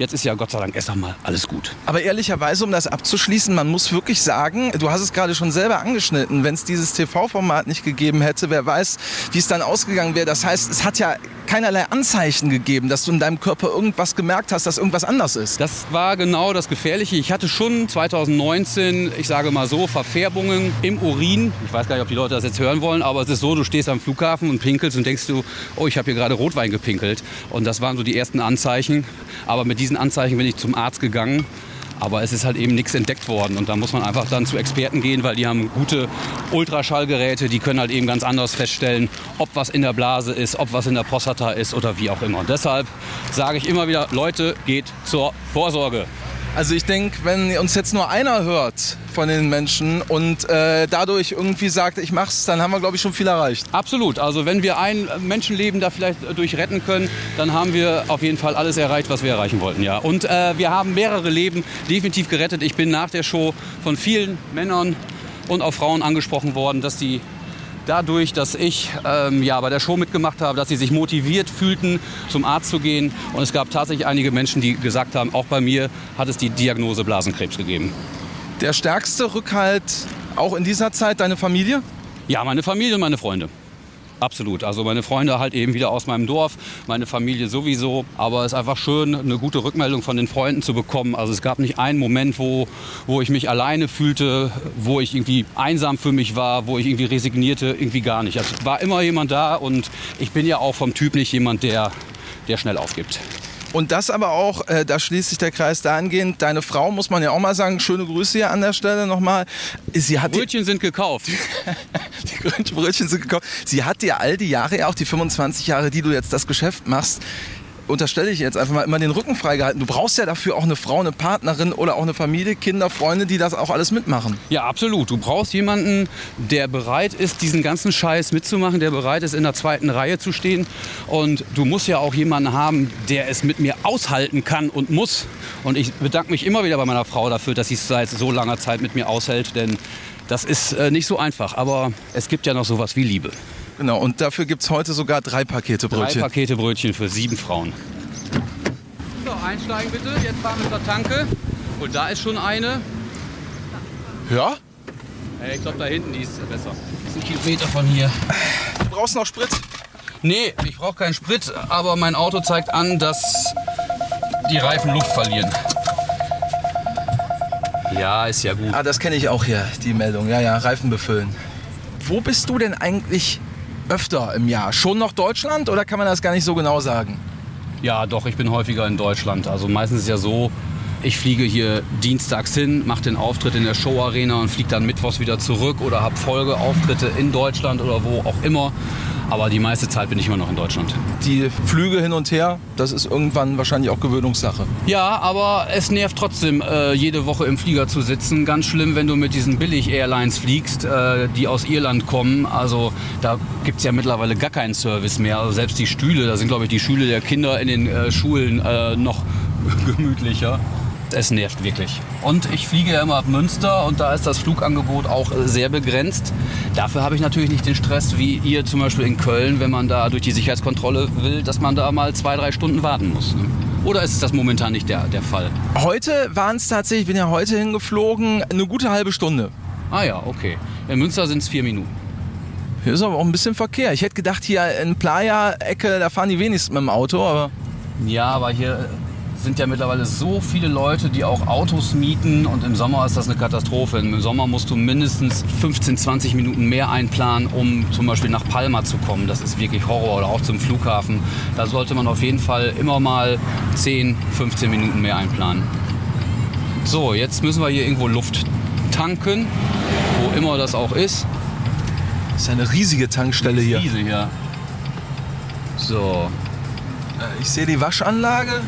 jetzt ist ja Gott sei Dank erst einmal alles gut. Aber ehrlicherweise, um das abzuschließen, man muss wirklich sagen, du hast es gerade schon selber angeschnitten, wenn es dieses TV-Format nicht gegeben hätte, wer weiß, wie es dann ausgegangen wäre. Das heißt, es hat ja keinerlei Anzeichen gegeben, dass du in deinem Körper irgendwas gemerkt hast, dass irgendwas anders ist. Das war genau das Gefährliche. Ich hatte schon 2019, ich sage mal so, Verfärbungen im Urin. Ich weiß gar nicht, ob die Leute das jetzt hören wollen, aber es ist so, du stehst am Flughafen und pinkelst und denkst du, oh, ich habe hier gerade Rotwein gepinkelt. Und das waren so die ersten Anzeichen. Aber mit diesen Anzeichen bin ich zum Arzt gegangen. Aber es ist halt eben nichts entdeckt worden. Und da muss man einfach dann zu Experten gehen, weil die haben gute Ultraschallgeräte, die können halt eben ganz anders feststellen, ob was in der Blase ist, ob was in der Prostata ist oder wie auch immer. Und deshalb sage ich immer wieder, Leute, geht zur Vorsorge. Also ich denke, wenn uns jetzt nur einer hört von den Menschen und äh, dadurch irgendwie sagt, ich mach's, dann haben wir, glaube ich, schon viel erreicht. Absolut. Also wenn wir ein Menschenleben da vielleicht durch retten können, dann haben wir auf jeden Fall alles erreicht, was wir erreichen wollten. Ja. Und äh, wir haben mehrere Leben definitiv gerettet. Ich bin nach der Show von vielen Männern und auch Frauen angesprochen worden, dass sie dadurch, dass ich ähm, ja, bei der Show mitgemacht habe, dass sie sich motiviert fühlten, zum Arzt zu gehen. Und es gab tatsächlich einige Menschen, die gesagt haben, auch bei mir hat es die Diagnose Blasenkrebs gegeben. Der stärkste Rückhalt auch in dieser Zeit deine Familie? Ja, meine Familie und meine Freunde. Absolut. Also meine Freunde halt eben wieder aus meinem Dorf, meine Familie sowieso. Aber es ist einfach schön, eine gute Rückmeldung von den Freunden zu bekommen. Also es gab nicht einen Moment, wo, wo ich mich alleine fühlte, wo ich irgendwie einsam für mich war, wo ich irgendwie resignierte, irgendwie gar nicht. Also es war immer jemand da und ich bin ja auch vom Typ nicht jemand, der, der schnell aufgibt. Und das aber auch, äh, da schließt sich der Kreis dahingehend, deine Frau, muss man ja auch mal sagen, schöne Grüße hier an der Stelle nochmal. Sie hat Brötchen sind gekauft. die Brötchen sind gekommen. Sie hat dir all die Jahre, ja auch die 25 Jahre, die du jetzt das Geschäft machst, unterstelle ich jetzt einfach mal immer den Rücken freigehalten. Du brauchst ja dafür auch eine Frau, eine Partnerin oder auch eine Familie, Kinder, Freunde, die das auch alles mitmachen. Ja, absolut. Du brauchst jemanden, der bereit ist, diesen ganzen Scheiß mitzumachen, der bereit ist, in der zweiten Reihe zu stehen. Und du musst ja auch jemanden haben, der es mit mir aushalten kann und muss. Und ich bedanke mich immer wieder bei meiner Frau dafür, dass sie es seit so langer Zeit mit mir aushält, denn das ist äh, nicht so einfach. Aber es gibt ja noch sowas wie Liebe. Genau, und dafür gibt es heute sogar drei Pakete Drei Brötchen. Pakete Brötchen für sieben Frauen. So, einsteigen bitte. Jetzt fahren wir zur Tanke. Und da ist schon eine. ja? Ich glaube, da hinten die ist besser. Das ist ein Kilometer von hier. Du brauchst noch Sprit? Nee, ich brauche keinen Sprit, aber mein Auto zeigt an, dass die Reifen Luft verlieren. Ja, ist ja gut. Ah, das kenne ich auch hier, die Meldung. Ja, ja, Reifen befüllen. Wo bist du denn eigentlich öfter im Jahr? Schon noch Deutschland oder kann man das gar nicht so genau sagen? Ja, doch, ich bin häufiger in Deutschland. Also meistens ist es ja so, ich fliege hier dienstags hin, mache den Auftritt in der Showarena und fliege dann mittwochs wieder zurück oder habe Folgeauftritte in Deutschland oder wo auch immer. Aber die meiste Zeit bin ich immer noch in Deutschland. Die Flüge hin und her, das ist irgendwann wahrscheinlich auch Gewöhnungssache. Ja, aber es nervt trotzdem, äh, jede Woche im Flieger zu sitzen. Ganz schlimm, wenn du mit diesen Billig-Airlines fliegst, äh, die aus Irland kommen. Also da gibt es ja mittlerweile gar keinen Service mehr. Also selbst die Stühle, da sind glaube ich die Stühle der Kinder in den äh, Schulen äh, noch gemütlicher. Es nervt wirklich. Und ich fliege ja immer ab Münster und da ist das Flugangebot auch sehr begrenzt. Dafür habe ich natürlich nicht den Stress wie ihr zum Beispiel in Köln, wenn man da durch die Sicherheitskontrolle will, dass man da mal zwei, drei Stunden warten muss. Ne? Oder ist das momentan nicht der, der Fall? Heute waren es tatsächlich, ich bin ja heute hingeflogen, eine gute halbe Stunde. Ah ja, okay. In Münster sind es vier Minuten. Hier ist aber auch ein bisschen Verkehr. Ich hätte gedacht, hier in Playa-Ecke, da fahren die wenigsten mit dem Auto, aber Ja, aber hier sind ja mittlerweile so viele Leute, die auch Autos mieten und im Sommer ist das eine Katastrophe. Im Sommer musst du mindestens 15, 20 Minuten mehr einplanen, um zum Beispiel nach Palma zu kommen. Das ist wirklich Horror oder auch zum Flughafen. Da sollte man auf jeden Fall immer mal 10, 15 Minuten mehr einplanen. So, jetzt müssen wir hier irgendwo Luft tanken, wo immer das auch ist. das ist eine riesige Tankstelle hier. Riese hier. So, Äh, Ich sehe die Waschanlage,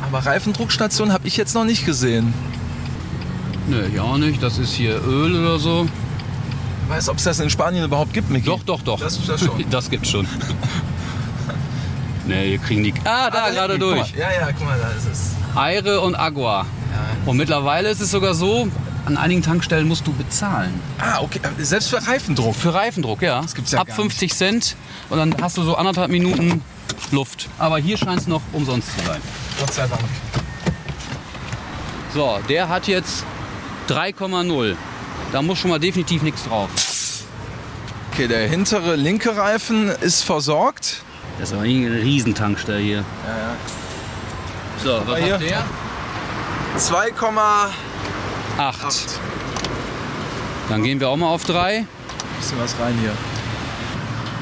aber Reifendruckstation habe ich jetzt noch nicht gesehen. Nö, ich auch nicht. Das ist hier Öl oder so. Weiß, ob es das in Spanien überhaupt gibt, Micky? Doch, doch, doch. Das, das schon. Das gibt's schon. ne, hier kriegen die. Ah, da Ah, gerade hinten, guck durch. Ja, ja, guck mal, da ist es. Aire und Agua. Und mittlerweile ist es sogar so, an einigen Tankstellen musst du bezahlen. Ah, okay. Selbst für Reifendruck. Für Reifendruck, ja. Das gibt's ja Ab gar 50 Cent. Und dann hast du so anderthalb Minuten Luft. Aber hier scheint es noch umsonst zu sein. Gott sei Dank. So, der hat jetzt 3,0. Da muss schon mal definitiv nichts drauf. Okay, der hintere linke Reifen ist versorgt. Das ist aber eine Riesentankstelle hier. So, was hier. hat der? 2,8. Acht. Dann gehen wir auch mal auf drei. Bisschen was rein hier.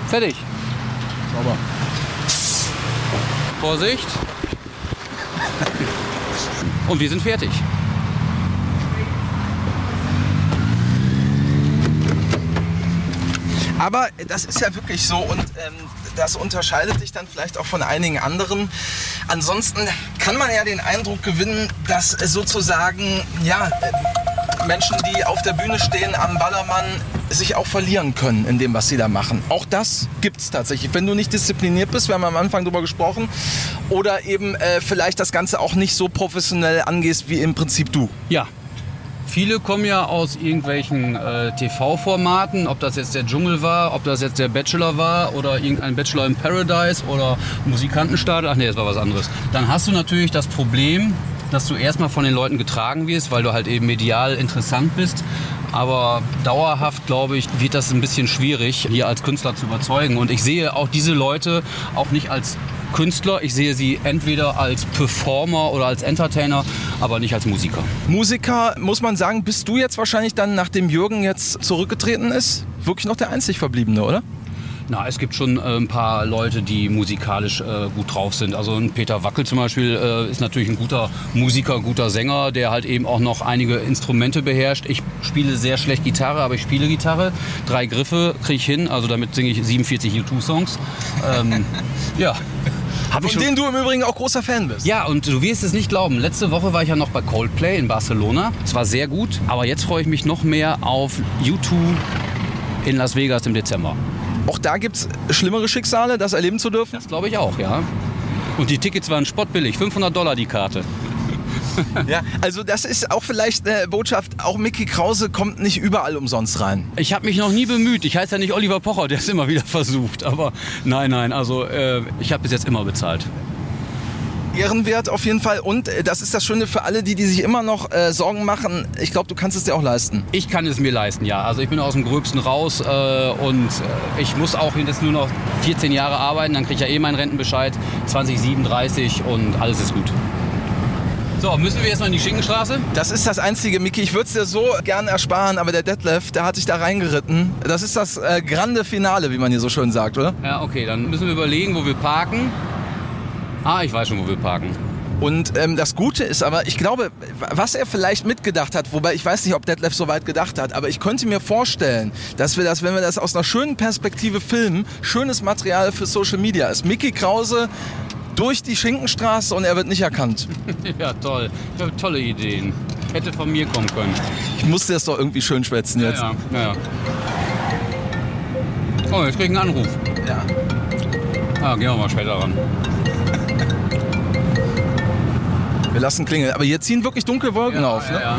Fertig. Sauber. Vorsicht. Und wir sind fertig. Aber das ist ja wirklich so und ähm, das unterscheidet dich dann vielleicht auch von einigen anderen. Ansonsten kann man ja den Eindruck gewinnen, dass sozusagen ja, Menschen, die auf der Bühne stehen am Ballermann, sich auch verlieren können in dem, was sie da machen. Auch das gibt es tatsächlich. Wenn du nicht diszipliniert bist, wir haben am Anfang darüber gesprochen, oder eben äh, vielleicht das Ganze auch nicht so professionell angehst wie im Prinzip du. Ja. Viele kommen ja aus irgendwelchen äh, TV-Formaten, ob das jetzt der Dschungel war, ob das jetzt der Bachelor war oder irgendein Bachelor in Paradise oder Musikantenstadel. Ach nee, das war was anderes. Dann hast du natürlich das Problem, dass du erstmal von den Leuten getragen wirst, weil du halt eben medial interessant bist. Aber dauerhaft, glaube ich, wird das ein bisschen schwierig, hier als Künstler zu überzeugen. Und ich sehe auch diese Leute auch nicht als Künstler. Ich sehe sie entweder als Performer oder als Entertainer, aber nicht als Musiker. Musiker, muss man sagen, bist du jetzt wahrscheinlich dann, nachdem Jürgen jetzt zurückgetreten ist, wirklich noch der einzig Verbliebene, oder? Na, es gibt schon äh, ein paar Leute, die musikalisch äh, gut drauf sind. Also ein Peter Wackel zum Beispiel äh, ist natürlich ein guter Musiker, guter Sänger, der halt eben auch noch einige Instrumente beherrscht. Ich spiele sehr schlecht Gitarre, aber ich spiele Gitarre. Drei Griffe kriege ich hin, also damit singe ich 47 U2-Songs. Ähm, ja. Hab Von denen du im Übrigen auch großer Fan bist. Ja, und du wirst es nicht glauben. Letzte Woche war ich ja noch bei Coldplay in Barcelona. Es war sehr gut, aber jetzt freue ich mich noch mehr auf U2 in Las Vegas im Dezember. Auch da gibt es schlimmere Schicksale, das erleben zu dürfen? Das glaube ich auch, ja. Und die Tickets waren spottbillig, 500 Dollar die Karte. ja, also das ist auch vielleicht eine Botschaft, auch Mickey Krause kommt nicht überall umsonst rein. Ich habe mich noch nie bemüht. Ich heiße ja nicht Oliver Pocher, der es immer wieder versucht. Aber nein, nein, also äh, ich habe bis jetzt immer bezahlt. Ehrenwert auf jeden Fall. Und äh, das ist das Schöne für alle, die, die sich immer noch äh, Sorgen machen. Ich glaube, du kannst es dir auch leisten. Ich kann es mir leisten, ja. Also ich bin aus dem Gröbsten raus äh, und äh, ich muss auch jetzt nur noch 14 Jahre arbeiten. Dann kriege ich ja eh meinen Rentenbescheid. 2037 und alles ist gut. So, müssen wir jetzt noch in die Schinkenstraße? Das ist das Einzige, Miki. Ich würde es dir so gerne ersparen, aber der Detlef, der hat sich da reingeritten. Das ist das äh, grande Finale, wie man hier so schön sagt, oder? Ja, okay. Dann müssen wir überlegen, wo wir parken. Ah, ich weiß schon, wo wir parken. Und ähm, das Gute ist aber, ich glaube, was er vielleicht mitgedacht hat, wobei ich weiß nicht, ob Detlef so weit gedacht hat, aber ich könnte mir vorstellen, dass wir das, wenn wir das aus einer schönen Perspektive filmen, schönes Material für Social Media ist. Mickey Krause durch die Schinkenstraße und er wird nicht erkannt. ja, toll. Ich habe tolle Ideen. Hätte von mir kommen können. Ich musste das doch irgendwie schön schwätzen jetzt. Ja, ja, ja. Oh, jetzt krieg ich einen Anruf. Ja. Ah, gehen wir mal später ran. Wir lassen klingeln. Aber hier ziehen wirklich dunkle Wolken ja, auf. Ne? Ja,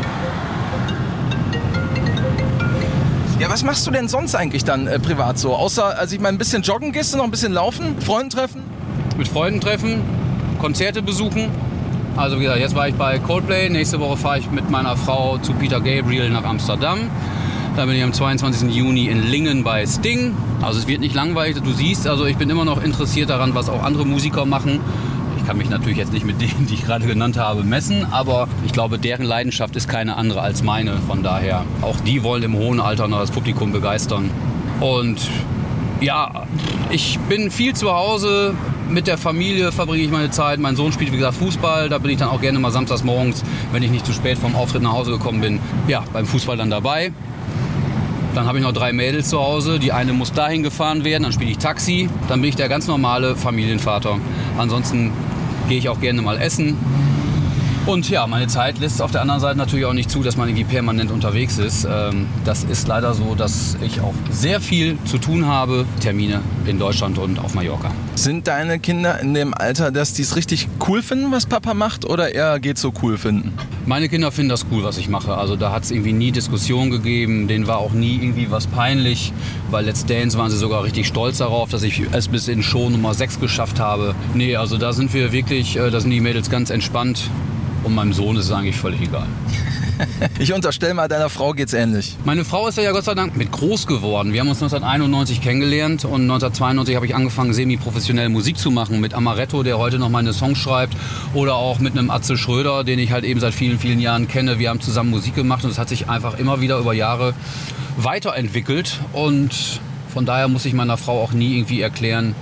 ja. was machst du denn sonst eigentlich dann äh, privat so? Außer, also ich meine, ein bisschen joggen gehst du noch, ein bisschen laufen, Freunden treffen? Mit Freunden treffen, Konzerte besuchen. Also wie gesagt, jetzt war ich bei Coldplay. Nächste Woche fahre ich mit meiner Frau zu Peter Gabriel nach Amsterdam. Dann bin ich am 22. Juni in Lingen bei Sting. Also es wird nicht langweilig, du siehst, also ich bin immer noch interessiert daran, was auch andere Musiker machen. Ich kann mich natürlich jetzt nicht mit denen, die ich gerade genannt habe, messen, aber ich glaube, deren Leidenschaft ist keine andere als meine. Von daher, auch die wollen im hohen Alter noch das Publikum begeistern. Und ja, ich bin viel zu Hause. Mit der Familie verbringe ich meine Zeit. Mein Sohn spielt, wie gesagt, Fußball. Da bin ich dann auch gerne mal samstags morgens, wenn ich nicht zu spät vom Auftritt nach Hause gekommen bin, ja, beim Fußball dann dabei. Dann habe ich noch drei Mädels zu Hause. Die eine muss dahin gefahren werden, dann spiele ich Taxi. Dann bin ich der ganz normale Familienvater. Ansonsten gehe ich auch gerne mal essen. Und ja, meine Zeit lässt auf der anderen Seite natürlich auch nicht zu, dass man irgendwie permanent unterwegs ist. Ähm, das ist leider so, dass ich auch sehr viel zu tun habe. Termine in Deutschland und auf Mallorca. Sind deine Kinder in dem Alter, dass die es richtig cool finden, was Papa macht, oder eher geht so cool finden? Meine Kinder finden das cool, was ich mache. Also da hat es irgendwie nie Diskussion gegeben. Denen war auch nie irgendwie was peinlich. Bei Let's Dance waren sie sogar richtig stolz darauf, dass ich es bis in Show Nummer 6 geschafft habe. Nee, also da sind wir wirklich, äh, da sind die Mädels ganz entspannt. Und meinem Sohn ist es eigentlich völlig egal. Ich unterstelle mal, deiner Frau geht's ähnlich. Meine Frau ist ja Gott sei Dank mit groß geworden. Wir haben uns 1991 kennengelernt und 1992 habe ich angefangen, semi-professionell Musik zu machen mit Amaretto, der heute noch meine Songs schreibt, oder auch mit einem Atze Schröder, den ich halt eben seit vielen, vielen Jahren kenne. Wir haben zusammen Musik gemacht und es hat sich einfach immer wieder über Jahre weiterentwickelt und von daher muss ich meiner Frau auch nie irgendwie erklären,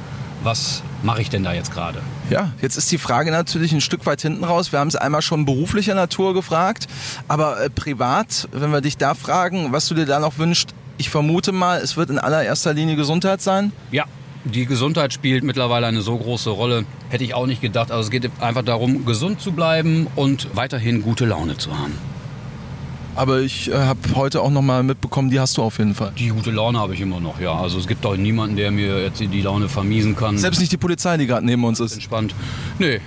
was mache ich denn da jetzt gerade? Ja, jetzt ist die Frage natürlich ein Stück weit hinten raus. Wir haben es einmal schon beruflicher Natur gefragt, aber äh, privat, wenn wir dich da fragen, was du dir da noch wünschst, ich vermute mal, es wird in allererster Linie Gesundheit sein. Ja, die Gesundheit spielt mittlerweile eine so große Rolle. Hätte ich auch nicht gedacht. Also es geht einfach darum, gesund zu bleiben und weiterhin gute Laune zu haben. Aber ich äh, habe heute auch noch mal mitbekommen, die hast du auf jeden Fall. Die gute Laune habe ich immer noch, ja. Also es gibt doch niemanden, der mir jetzt die Laune vermiesen kann. Selbst nicht die Polizei, die gerade neben uns ist. Entspannt. Nee.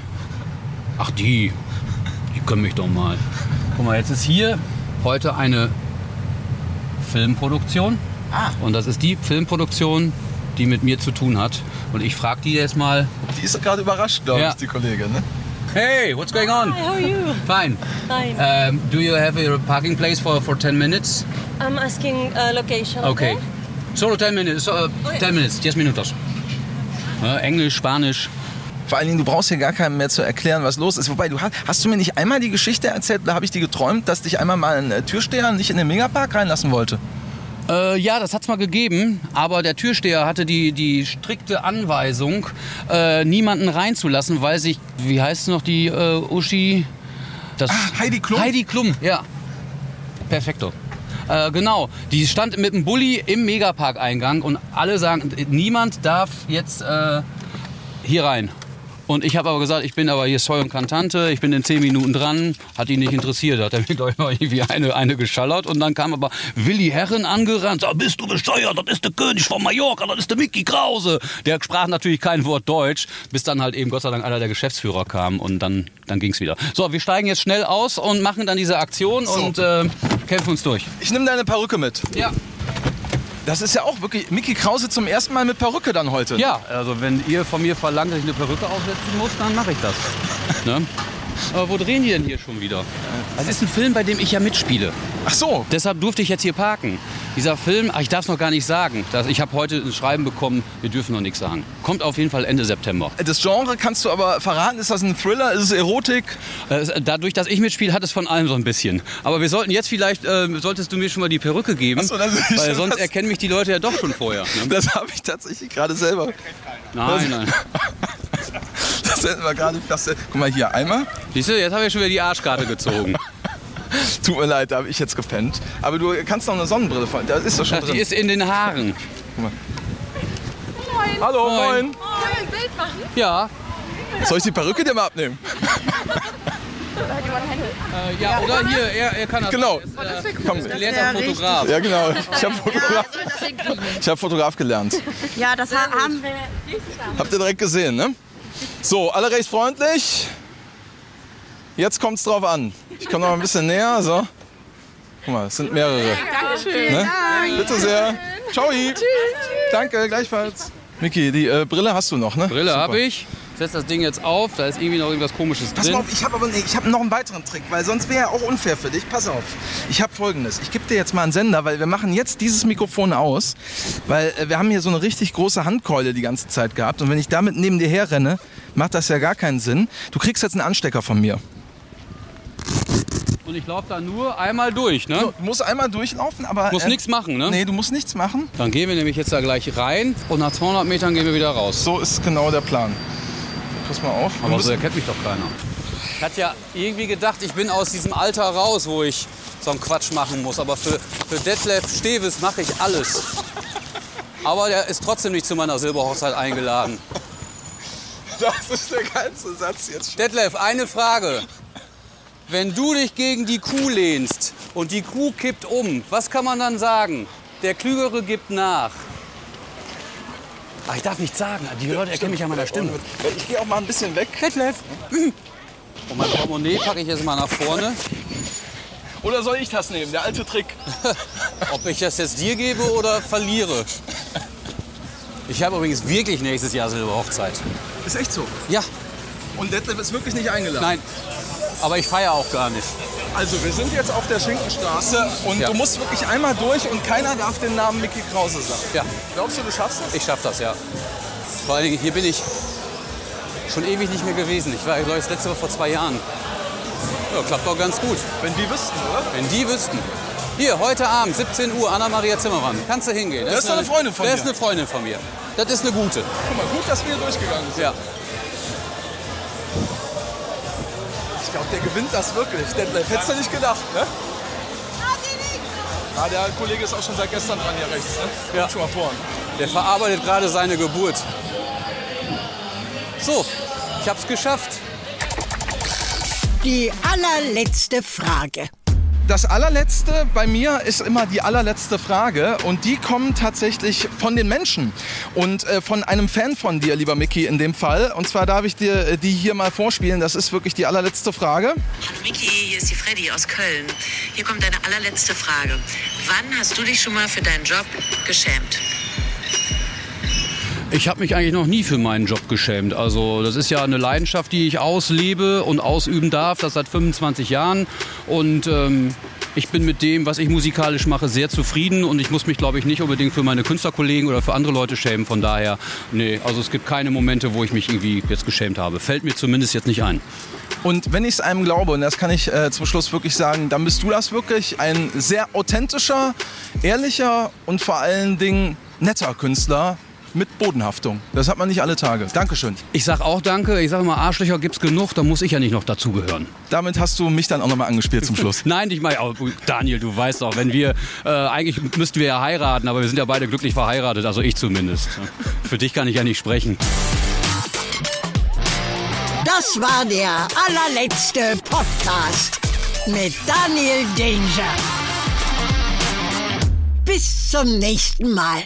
Ach, die. Die können mich doch mal. Guck mal, jetzt ist hier heute eine Filmproduktion. Ah. Und das ist die Filmproduktion, die mit mir zu tun hat. Und ich frage die jetzt mal, Die ist gerade überrascht, glaube Ja. ich, die Kollegin. Ne? Hey, what's going on? How are you? Fine. Fine. Um, do you have a parking place for, for 10 minutes? I'm asking uh, location. Okay. Solo 10 minutes. So, uh, 10 minutes, 10 minutos. Ja, Englisch, Spanisch. Vor allen Dingen, du brauchst hier gar keinem mehr zu erklären, was los ist. Wobei, du hast, hast du mir nicht einmal die Geschichte erzählt, da habe ich die geträumt, dass dich einmal mal ein äh, Türsteher nicht in den Megapark reinlassen wollte? Äh, ja, das hat's mal gegeben, aber der Türsteher hatte die, die strikte Anweisung, äh, niemanden reinzulassen, weil sich, wie heißt es noch, die äh, Uschi? Das Ah, Heidi Klum? Heidi Klum, ja. Perfekto. Äh, genau, die stand mit dem Bulli im Megapark-Eingang und alle sagen, niemand darf jetzt äh, hier rein. Und ich habe aber gesagt, ich bin aber hier Soy und Kantante, ich bin in 10 Minuten dran, hat ihn nicht interessiert, hat er mir gleich mal irgendwie eine, eine geschallert und dann kam aber Willi Herren angerannt, sagt, bist du bescheuert, das ist der König von Mallorca, das ist der Mickey Krause. Der sprach natürlich kein Wort Deutsch, bis dann halt eben Gott sei Dank einer der Geschäftsführer kam und dann, dann ging's wieder. So, wir steigen jetzt schnell aus und machen dann diese Aktion So. und äh, kämpfen uns durch. Ich nehme deine Perücke mit. Ja. Das ist ja auch wirklich Mickey Krause zum ersten Mal mit Perücke dann heute. Ja, also wenn ihr von mir verlangt, dass ich eine Perücke aufsetzen muss, dann mache ich das. ne? Aber wo drehen die denn hier schon wieder? Das ist ein Film, bei dem ich ja mitspiele. Ach so. Deshalb durfte ich jetzt hier parken. Dieser Film, ach, ich darf es noch gar nicht sagen. Das, ich habe heute ein Schreiben bekommen, wir dürfen noch nichts sagen. Kommt auf jeden Fall Ende September. Das Genre kannst du aber verraten. Ist das ein Thriller? Ist es Erotik? Äh, dadurch, dass ich mitspiele, hat es von allem so ein bisschen. Aber wir sollten jetzt vielleicht, äh, solltest du mir schon mal die Perücke geben, Ach so, das ist weil sonst was- erkennen mich die Leute ja doch schon vorher. Ne? Das habe ich tatsächlich gerade selber. Nein, nein. Das hätten wir gerade fast. Guck mal hier, einmal. Siehst du, jetzt habe ich schon wieder die Arschkarte gezogen. Tut mir leid, da habe ich jetzt gepennt. Aber du kannst noch eine Sonnenbrille von. Da ist doch schon Ach, die drin. ist in den Haaren. Hallo, Moin. moin. Ja, Soll ich die Perücke dir mal abnehmen? äh, ja, oder hier, er, er kann das. Genau. Er ist, äh, Komm. gelehrter Fotograf. Ja, genau. Ich habe Fotograf, ich hab Fotograf gelernt. Ja, das ha- haben wir. Habt ihr direkt gesehen, ne? So, alle recht freundlich. Jetzt kommt's drauf an. Ich komme noch ein bisschen näher, so. Guck mal, es sind mehrere. Dankeschön. Ne? Bitte sehr. Ciao. Tschüss. Danke, gleichfalls. Miki, die äh, Brille hast du noch, ne? Brille habe ich. Setz das Ding jetzt auf, da ist irgendwie noch irgendwas komisches Pass drin. mal auf, ich habe aber nee, ich habe noch einen weiteren Trick, weil sonst wäre er auch unfair für dich. Pass auf. Ich habe folgendes. Ich gebe dir jetzt mal einen Sender, weil wir machen jetzt dieses Mikrofon aus, weil äh, wir haben hier so eine richtig große Handkeule die ganze Zeit gehabt und wenn ich damit neben dir herrenne, macht das ja gar keinen Sinn. Du kriegst jetzt einen Anstecker von mir. Und ich laufe da nur einmal durch, ne? Du musst einmal durchlaufen, aber Muss äh, nichts machen, ne? Nee, du musst nichts machen. Dann gehen wir nämlich jetzt da gleich rein und nach 200 Metern gehen wir wieder raus. So ist genau der Plan. Pass mal auf. Aber so erkennt mich doch keiner. Ich hatte ja irgendwie gedacht, ich bin aus diesem Alter raus, wo ich so einen Quatsch machen muss. Aber für, für Detlef Steves mache ich alles. Aber der ist trotzdem nicht zu meiner Silberhochzeit eingeladen. das ist der geilste Satz jetzt. Detlef, eine Frage. Wenn du dich gegen die Kuh lehnst und die Kuh kippt um, was kann man dann sagen? Der Klügere gibt nach. Ach, ich darf nichts sagen. Die Leute erkennen mich an meiner Stimme. Ich gehe auch mal ein bisschen weg. Detlef. Und mein Portemonnaie packe ich jetzt mal nach vorne. Oder soll ich das nehmen? Der alte Trick. Ob ich das jetzt dir gebe oder verliere. Ich habe übrigens wirklich nächstes Jahr Silberhochzeit. Ist echt so. Ja, Und Detlef ist wirklich nicht eingeladen. nein. Aber ich feiere auch gar nicht. Also wir sind jetzt auf der Schinkenstraße und Ja. du musst wirklich einmal durch und keiner darf den Namen Mickey Krause sagen. Ja, Glaubst du, du schaffst es? ich schaffe das, ja. Vor allen Dingen, hier bin ich schon ewig nicht mehr gewesen. Ich war, glaube ich, das letzte Mal vor zwei Jahren. Ja, klappt doch ganz gut. Wenn die wüssten, oder? Wenn die wüssten. Hier, heute Abend, 17 Uhr, Anna-Maria Zimmermann. Kannst du hingehen. Das ist doch eine Freundin von Das dir. ist eine Freundin von mir. Das ist eine gute. Guck mal, gut, dass wir hier durchgegangen sind. Ja. Ich glaube, der gewinnt das wirklich. Detlef, hättest du nicht gedacht, ne? Ah, der Kollege ist auch schon seit gestern dran hier rechts, ne? Ja. Schon mal vor. Der verarbeitet gerade seine Geburt. So, ich hab's geschafft. Die allerletzte Frage. Das allerletzte bei mir ist immer die allerletzte Frage und die kommt tatsächlich von den Menschen und äh, von einem Fan von dir, lieber Mickey, in dem Fall. Und zwar darf ich dir äh, die hier mal vorspielen. Das ist wirklich die allerletzte Frage. Hallo Miki, hier ist die Freddy aus Köln. Hier kommt deine allerletzte Frage. Wann hast du dich schon mal für deinen Job geschämt? Ich habe mich eigentlich noch nie für meinen Job geschämt. Also das ist ja eine Leidenschaft, die ich auslebe und ausüben darf, das seit 25 Jahren. Und ähm, ich bin mit dem, was ich musikalisch mache, sehr zufrieden und ich muss mich, glaube ich, nicht unbedingt für meine Künstlerkollegen oder für andere Leute schämen. Von daher, nee, also es gibt keine Momente, wo ich mich irgendwie jetzt geschämt habe. Fällt mir zumindest jetzt nicht ein. Und wenn ich es einem glaube, und das kann ich äh, zum Schluss wirklich sagen, dann bist du das wirklich ein sehr authentischer, ehrlicher und vor allen Dingen netter Künstler mit Bodenhaftung. Das hat man nicht alle Tage. Dankeschön. Ich sag auch danke. Ich sage mal, Arschlöcher gibt's genug, da muss ich ja nicht noch dazugehören. Damit hast du mich dann auch nochmal angespielt zum Schluss. Nein, ich meine, oh, Daniel, du weißt doch, wenn wir, äh, eigentlich müssten wir ja heiraten, aber wir sind ja beide glücklich verheiratet, also ich zumindest. Für dich kann ich ja nicht sprechen. Das war der allerletzte Podcast mit Daniel Danger. Bis zum nächsten Mal.